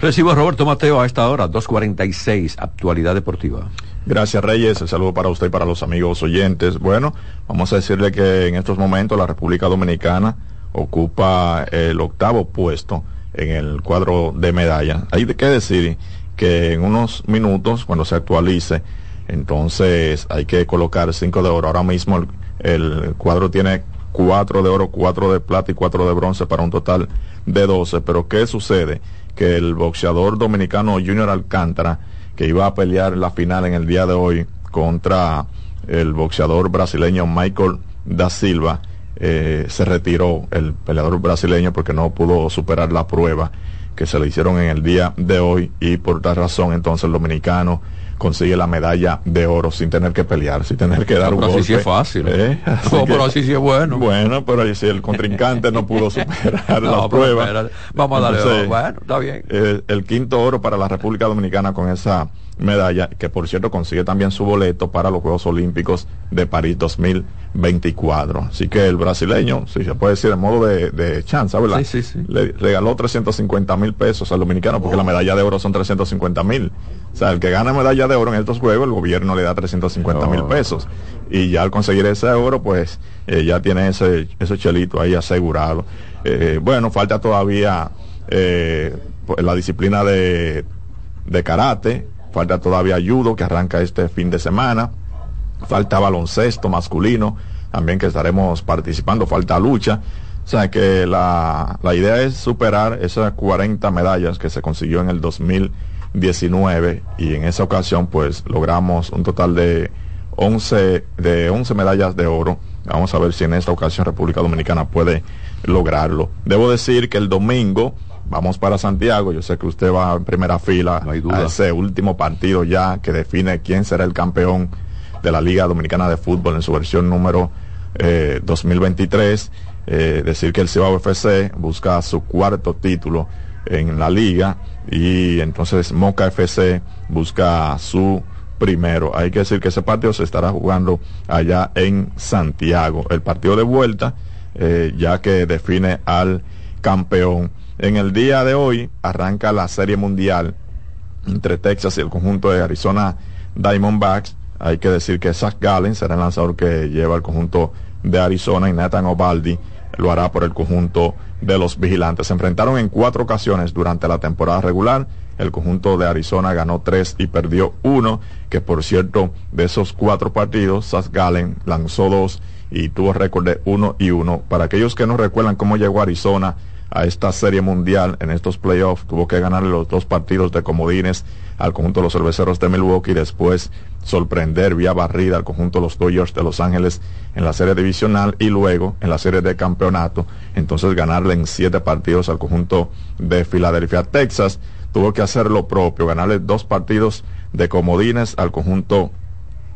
Recibo a Roberto Mateo a esta hora, 2.46, actualidad deportiva. Gracias Reyes, el saludo para usted y para los amigos oyentes. Bueno, vamos a decirle que en estos momentos la República Dominicana ocupa el octavo puesto en el cuadro de medalla. Hay que decir que en unos minutos, cuando se actualice, entonces hay que colocar cinco de oro. Ahora mismo el, el cuadro tiene cuatro de oro, cuatro de plata y cuatro de bronce para un total de 12. Pero ¿qué sucede? Que el boxeador dominicano Junior Alcántara, que iba a pelear la final en el día de hoy contra el boxeador brasileño Michael da Silva, eh, se retiró el peleador brasileño porque no pudo superar la prueba que se le hicieron en el día de hoy y por tal razón entonces el dominicano consigue la medalla de oro sin tener que pelear, sin tener que dar un golpe. Así sí es fácil. ¿eh? pero así sí es bueno. Bueno, pero si el contrincante no pudo superar la prueba. Vamos a darle Bueno, está bien. Eh, el quinto oro para la República Dominicana con esa medalla, que por cierto consigue también su boleto para los Juegos Olímpicos de París 2024. Así que el brasileño, si se puede decir en modo de, de chance, ¿verdad? Sí, sí, sí. Le regaló 350 mil pesos al dominicano porque la medalla de oro son 350 mil. O sea, el que gana medalla de oro en estos juegos, el gobierno le da 350 mil pesos. Y ya al conseguir ese oro, pues eh, ya tiene ese, ese chelito ahí asegurado. Eh, bueno, falta todavía eh, pues, la disciplina de, de karate, falta todavía judo que arranca este fin de semana. falta baloncesto masculino, también que estaremos participando, falta lucha. O sea que la, la idea es superar esas 40 medallas que se consiguió en el 2019 y en esa ocasión pues logramos un total de 11, de 11 medallas de oro. Vamos a ver si en esta ocasión República Dominicana puede lograrlo. Debo decir que el domingo vamos para Santiago. Yo sé que usted va en primera fila a ese último partido ya que define quién será el campeón de la Liga Dominicana de Fútbol en su versión número 2023. Eh, eh, decir que el Cibao FC busca su cuarto título en la liga y entonces Moca FC busca su primero. Hay que decir que ese partido se estará jugando allá en Santiago. El partido de vuelta, eh, ya que define al campeón. En el día de hoy arranca la Serie Mundial entre Texas y el conjunto de Arizona Diamondbacks. Hay que decir que Zach Gallen será el lanzador que lleva el conjunto de Arizona y Nathan Ovaldi lo hará por el conjunto de los vigilantes. Se enfrentaron en cuatro ocasiones durante la temporada regular el conjunto de Arizona ganó tres y perdió uno, que por cierto, de esos cuatro partidos, Sas Gallen lanzó dos y tuvo récord de uno y uno. Para aquellos que no recuerdan cómo llegó Arizona a esta serie mundial en estos playoffs, tuvo que ganarle los dos partidos de comodines al conjunto de los cerveceros de Milwaukee y después sorprender vía barrida al conjunto de los Dodgers de Los Ángeles en la serie divisional y luego en la serie de campeonato, entonces ganarle en siete partidos al conjunto de Filadelfia, Texas tuvo que hacer lo propio, ganarle dos partidos de comodines al conjunto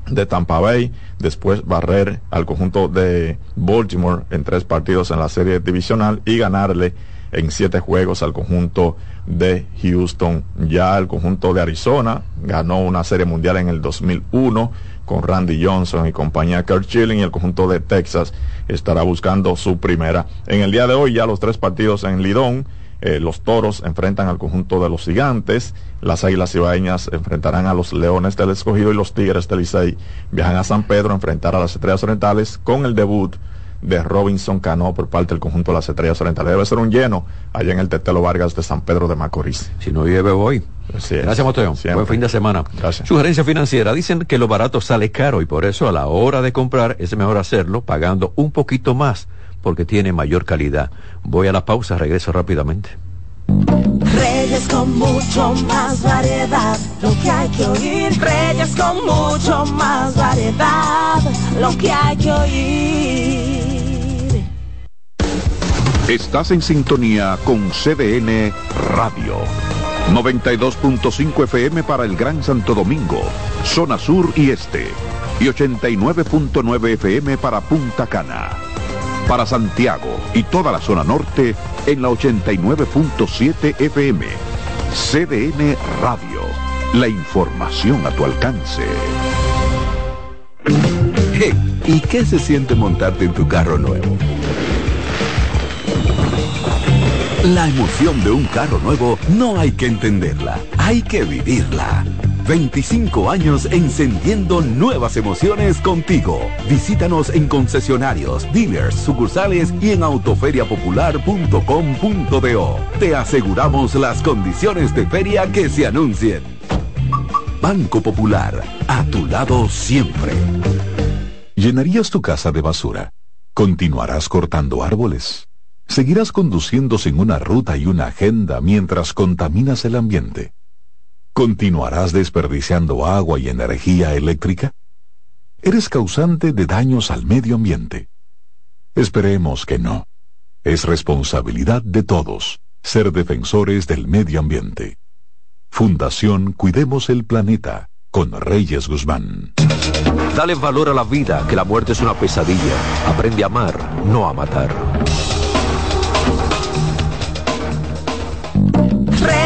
de Tampa Bay, después barrer al conjunto de Baltimore en tres partidos en la serie divisional y ganarle en siete juegos al conjunto de Houston. Ya el conjunto de Arizona ganó una serie mundial en el 2001 con Randy Johnson y compañía Kurt Schilling y el conjunto de Texas estará buscando su primera. En el día de hoy ya los tres partidos en Lidón eh, los toros enfrentan al conjunto de los gigantes, las águilas ibaeñas enfrentarán a los leones del escogido y los tigres del Licey viajan a San Pedro a enfrentar a las estrellas orientales con el debut de Robinson Cano por parte del conjunto de las estrellas orientales. Debe ser un lleno allá en el Tetelo Vargas de San Pedro de Macorís. Si no llueve hoy. Gracias, Mateo. Buen fin de semana. Gracias. Sugerencia financiera. Dicen que lo barato sale caro y por eso a la hora de comprar es mejor hacerlo pagando un poquito más porque tiene mayor calidad. Voy a la pausa, regreso rápidamente. Reyes con mucho más variedad, lo que hay que oír. Reyes con mucho más variedad, lo que hay que oír. Estás en sintonía con CDN Radio. 92.5 FM para el Gran Santo Domingo, zona sur y este. Y 89.9 FM para Punta Cana para Santiago y toda la zona norte en la 89.7 FM. CDN Radio. La información a tu alcance. ¿y qué se siente montarte en tu carro nuevo? La emoción de un carro nuevo no hay que entenderla, hay que vivirla. 25 años encendiendo nuevas emociones contigo. Visítanos en concesionarios, dealers, sucursales y en autoferiapopular.com.do. Te aseguramos las condiciones de feria que se anuncien. Banco Popular, a tu lado siempre. ¿Llenarías tu casa de basura? ¿Continuarás cortando árboles? ¿Seguirás conduciendo sin una ruta y una agenda mientras contaminas el ambiente? ¿Continuarás desperdiciando agua y energía eléctrica? ¿Eres causante de daños al medio ambiente? Esperemos que no. Es responsabilidad de todos ser defensores del medio ambiente. Fundación Cuidemos el Planeta con Reyes Guzmán. Dale valor a la vida, que la muerte es una pesadilla. Aprende a amar, no a matar.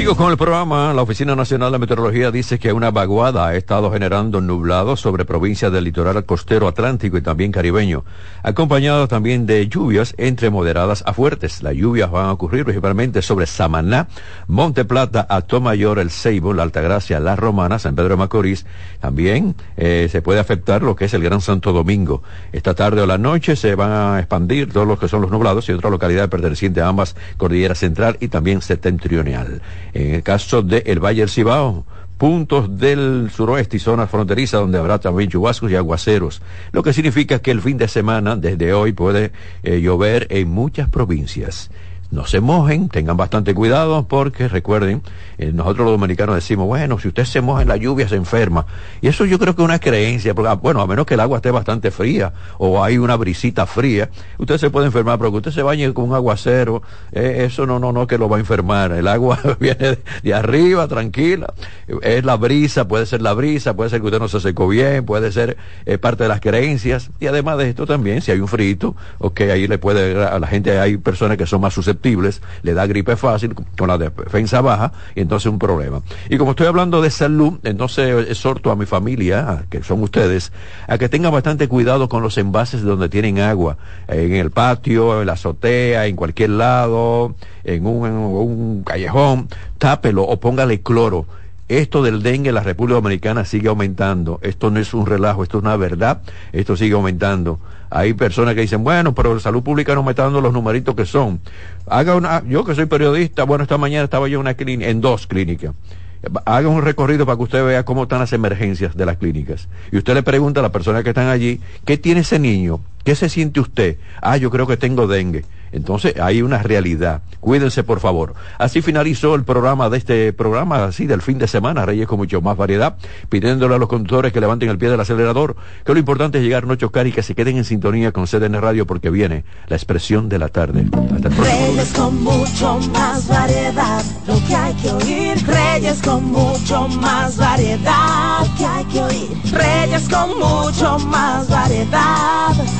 Sigo con el programa. La Oficina Nacional de Meteorología dice que una vaguada ha estado generando nublados sobre provincias del litoral costero atlántico y también caribeño, acompañado también de lluvias entre moderadas a fuertes. Las lluvias van a ocurrir principalmente sobre Samaná, Monte Plata, Mayor, El Ceibo, La Altagracia, La Romana, San Pedro de Macorís. También eh, se puede afectar lo que es el Gran Santo Domingo. Esta tarde o la noche se van a expandir todos los que son los nublados y otras localidades pertenecientes a ambas cordilleras central y también septentrional. En el caso del el Valle del Cibao, puntos del suroeste y zonas fronterizas donde habrá también chubascos y aguaceros, lo que significa que el fin de semana, desde hoy, puede eh, llover en muchas provincias no se mojen, tengan bastante cuidado porque recuerden, eh, nosotros los dominicanos decimos, bueno, si usted se moja en la lluvia se enferma. Y eso yo creo que es una creencia, porque, ah, bueno, a menos que el agua esté bastante fría o hay una brisita fría, usted se puede enfermar, pero que usted se bañe con un aguacero, eh, eso no, no, no que lo va a enfermar. El agua viene de, arriba, tranquila, es la brisa, puede ser la brisa, puede ser que usted no se secó bien, puede ser eh, parte de las creencias. Y además de esto también, si hay un frito, ok, ahí le puede, a la gente hay personas que son más susceptibles le da gripe fácil, con la defensa baja, y entonces un problema. Y como estoy hablando de salud, entonces exhorto a mi familia, que son ustedes, a que tengan bastante cuidado con los envases donde tienen agua, en el patio, en la azotea, en cualquier lado, en un, en un callejón, tápelo o póngale cloro esto del dengue en la República Dominicana sigue aumentando. Esto no es un relajo, esto es una verdad. Esto sigue aumentando. Hay personas que dicen, bueno, pero la salud pública no me está dando los numeritos que son. Haga una, yo que soy periodista, bueno, esta mañana estaba yo en una clínica, en dos clínicas. Haga un recorrido para que usted vea cómo están las emergencias de las clínicas. Y usted le pregunta a las personas que están allí, ¿qué tiene ese niño? ¿Qué se siente usted? Ah, yo creo que tengo dengue. Entonces hay una realidad. Cuídense, por favor. Así finalizó el programa de este programa, así del fin de semana, Reyes con mucho más variedad, pidiéndole a los conductores que levanten el pie del acelerador, que lo importante es llegar, no chocar y que se queden en sintonía con CDN Radio porque viene la expresión de la tarde. Hasta el Reyes con mucho más variedad, lo que hay que oír. Reyes con mucho más variedad, lo que hay que oír. Reyes con mucho más variedad,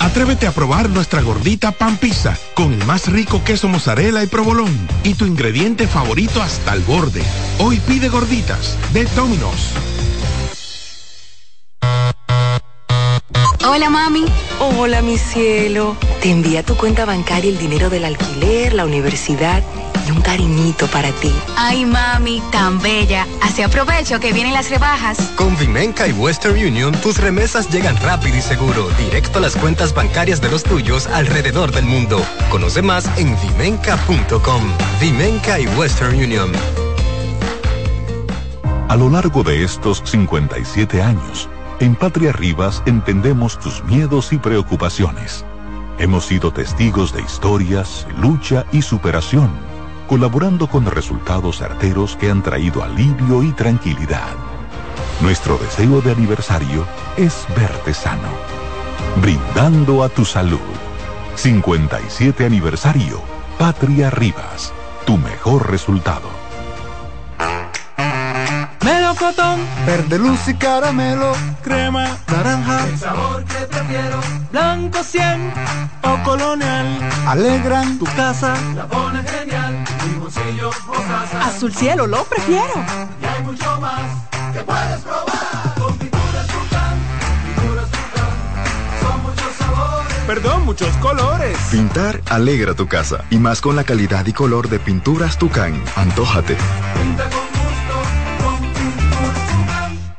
Atrévete a probar nuestra gordita pan pizza con el más rico queso mozzarella y provolón y tu ingrediente favorito hasta el borde. Hoy pide gorditas de Domino's. Hola mami. Hola mi cielo. Te envía tu cuenta bancaria el dinero del alquiler, la universidad y un cariñito para ti. Ay, mami, tan bella. Así aprovecho que vienen las rebajas. Con Vimenca y Western Union, tus remesas llegan rápido y seguro, directo a las cuentas bancarias de los tuyos alrededor del mundo. Conoce más en vimenca.com. Vimenca y Western Union. A lo largo de estos 57 años, en Patria Rivas entendemos tus miedos y preocupaciones. Hemos sido testigos de historias, lucha y superación colaborando con resultados certeros que han traído alivio y tranquilidad. Nuestro deseo de aniversario es verte sano, brindando a tu salud. 57 aniversario, Patria Rivas, tu mejor resultado. Melocotón, verde luz y caramelo, crema, naranja, el sabor que prefiero, blanco 100 o colonial, alegran. Tu casa, la pone genial Azul cielo, lo prefiero. Y hay mucho más que puedes probar. Con pinturas Tucán, pinturas Tucán. Son muchos sabores. Perdón, muchos colores. Pintar alegra tu casa. Y más con la calidad y color de pinturas Tucán. Antójate. Pinta con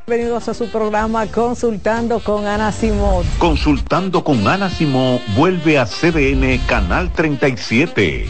Bienvenidos a su programa Consultando con Ana Simón. Consultando con Ana Simón vuelve a CDN Canal 37.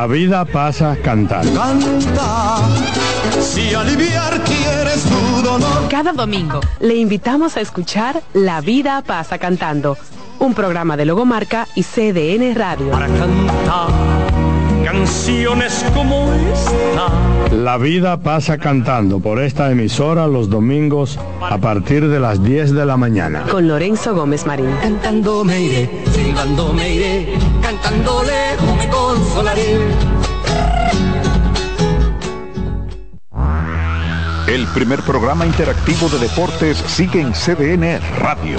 La vida pasa cantando. Canta, si aliviar quieres tu dolor. Cada domingo le invitamos a escuchar La vida pasa cantando, un programa de Logomarca y CDN Radio. Para cantar canciones como esta. La vida pasa cantando por esta emisora los domingos a partir de las 10 de la mañana. Con Lorenzo Gómez Marín. Cantando me iré, silbando me iré, cantando lejos me consolaré. El primer programa interactivo de deportes sigue en CDN Radio.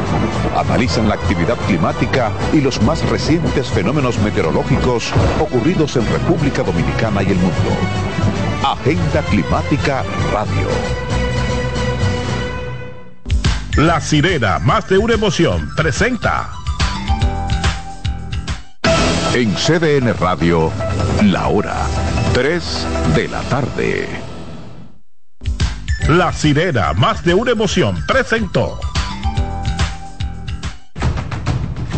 Analizan la actividad climática y los más recientes fenómenos meteorológicos ocurridos en República Dominicana y el mundo. Agenda Climática Radio. La sirena, más de una emoción, presenta. En CDN Radio, la hora 3 de la tarde. La sirena, más de una emoción, presentó.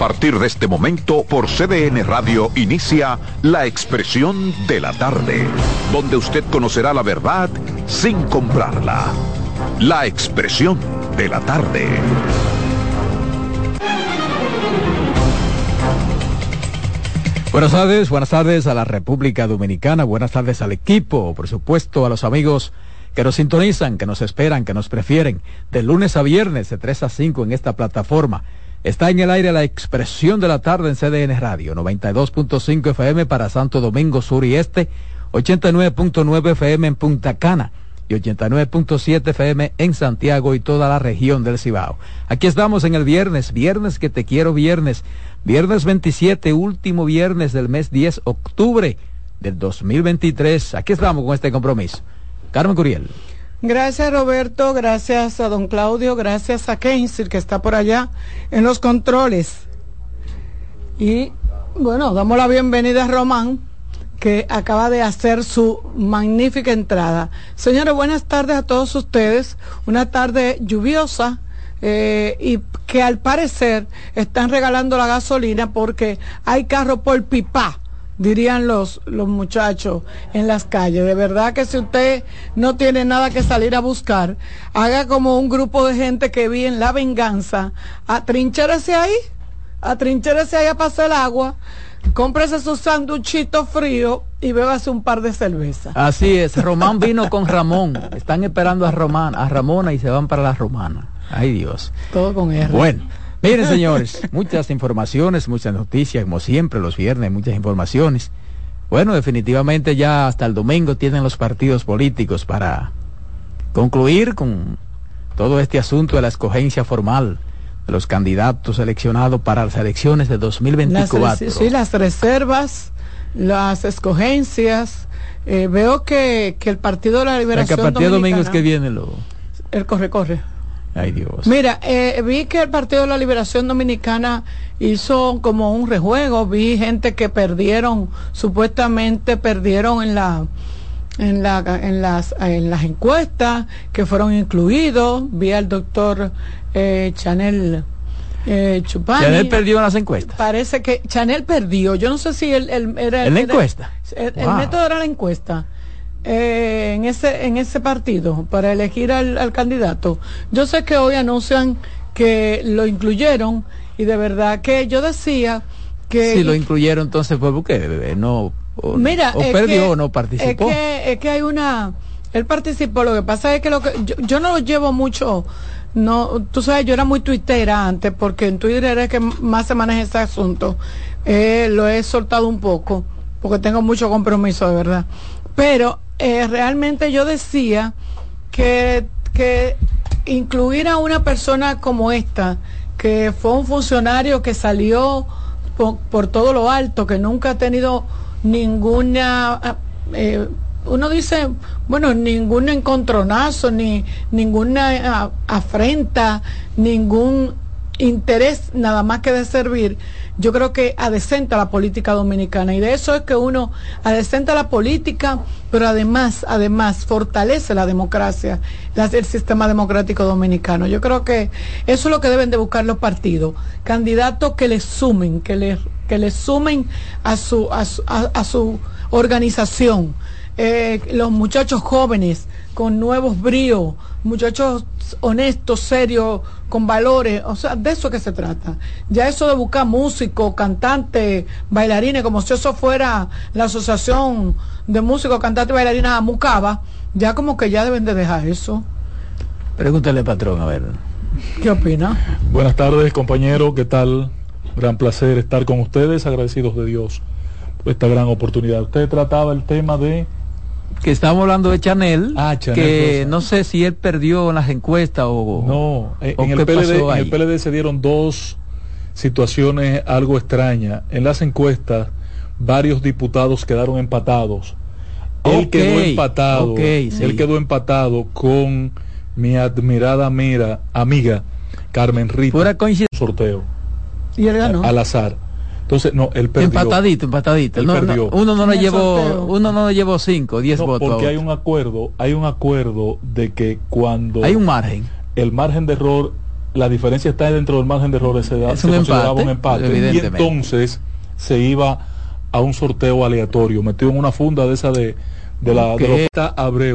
Partir de este momento, por CDN Radio inicia La Expresión de la Tarde, donde usted conocerá la verdad sin comprarla. La Expresión de la Tarde. Buenas tardes, buenas tardes a la República Dominicana, buenas tardes al equipo, por supuesto a los amigos que nos sintonizan, que nos esperan, que nos prefieren, de lunes a viernes de 3 a 5 en esta plataforma. Está en el aire la expresión de la tarde en CDN Radio, 92.5 FM para Santo Domingo Sur y Este, 89.9 FM en Punta Cana y 89.7 FM en Santiago y toda la región del Cibao. Aquí estamos en el viernes, viernes que te quiero viernes, viernes 27, último viernes del mes 10, octubre del 2023. Aquí estamos con este compromiso. Carmen Curiel. Gracias Roberto, gracias a don Claudio, gracias a Keynes, que está por allá en los controles. Y bueno, damos la bienvenida a Román, que acaba de hacer su magnífica entrada. Señores, buenas tardes a todos ustedes. Una tarde lluviosa. Eh, y que al parecer están regalando la gasolina porque hay carro por pipa dirían los, los muchachos en las calles. De verdad que si usted no tiene nada que salir a buscar, haga como un grupo de gente que vi en La Venganza, atrinchérese ahí, atrinchérese ahí a pasar el agua, cómprese su sanduchito frío y bébase un par de cervezas. Así es, Román vino con Ramón, están esperando a Román, a Ramona y se van para la Romana. Ay Dios. Todo con R. Bueno. Miren, señores, muchas informaciones, muchas noticias, como siempre, los viernes, muchas informaciones. Bueno, definitivamente ya hasta el domingo tienen los partidos políticos para concluir con todo este asunto de la escogencia formal de los candidatos seleccionados para las elecciones de 2024. Las, sí, las reservas, las escogencias. Eh, veo que, que, el Partido de la Liberación. El partido domingo es que viene lo. El corre-corre. Ay Dios. Mira, eh, vi que el Partido de la Liberación Dominicana hizo como un rejuego, vi gente que perdieron, supuestamente perdieron en la en, la, en, las, en las encuestas que fueron incluidos, vi al doctor eh, Chanel eh, Chupani. Chanel perdió en las encuestas. Parece que Chanel perdió, yo no sé si él, era... ¿En la encuesta? El, el método era la encuesta. Eh, en ese en ese partido para elegir al, al, candidato. Yo sé que hoy anuncian que lo incluyeron y de verdad que yo decía que si lo incluyeron entonces fue porque no o, mira o perdió o no participó. Es que, es que hay una él participó, lo que pasa es que lo que yo, yo no lo llevo mucho no, tú sabes, yo era muy tuitera antes porque en Twitter es que más se maneja ese asunto. Eh, lo he soltado un poco porque tengo mucho compromiso de verdad. Pero eh, realmente yo decía que, que incluir a una persona como esta, que fue un funcionario que salió por, todo lo alto, que nunca ha tenido ninguna... Eh, uno dice, bueno, ningún encontronazo, ni ninguna afrenta, ningún interés nada más que de servir, yo creo que adecenta la política dominicana. Y de eso es que uno adecenta la política, pero además, además, fortalece la democracia, el sistema democrático dominicano. Yo creo que eso es lo que deben de buscar los partidos. Candidatos que le sumen, que le, que sumen a su, a su, organización. Eh, los muchachos jóvenes con nuevos bríos, muchachos honestos, serios, con valores, o sea, de eso que se trata. Ya eso de buscar músicos, cantantes, bailarines, como si eso fuera la asociación de músicos, cantantes y bailarines a Mucaba, ya como que ya deben de dejar eso. Pregúntale, patrón, a ver. ¿Qué opina? Buenas tardes, compañero, ¿qué tal? Gran placer estar con ustedes, agradecidos de Dios por esta gran oportunidad. Usted trataba el tema de que estamos hablando de Chanel, ah, que no sé si él perdió en las encuestas o no en, el PLD, en el PLD se dieron dos situaciones algo extrañas. En las encuestas varios diputados quedaron empatados. Él quedó empatado él quedó empatado con mi admirada mira, amiga Carmen Rita fuera sorteo. Y él ganó. Al azar entonces, no, él perdió. Empatadito, empatadito. uno no le llevó, uno no le llevó cinco, diez votos. Porque hay un acuerdo, hay un acuerdo de que cuando hay un margen, el margen de error, la diferencia está dentro del margen de error, se, da, es un empate, un empate. Y entonces se iba a un sorteo aleatorio, metido en una funda de esa de, de la de Abreu.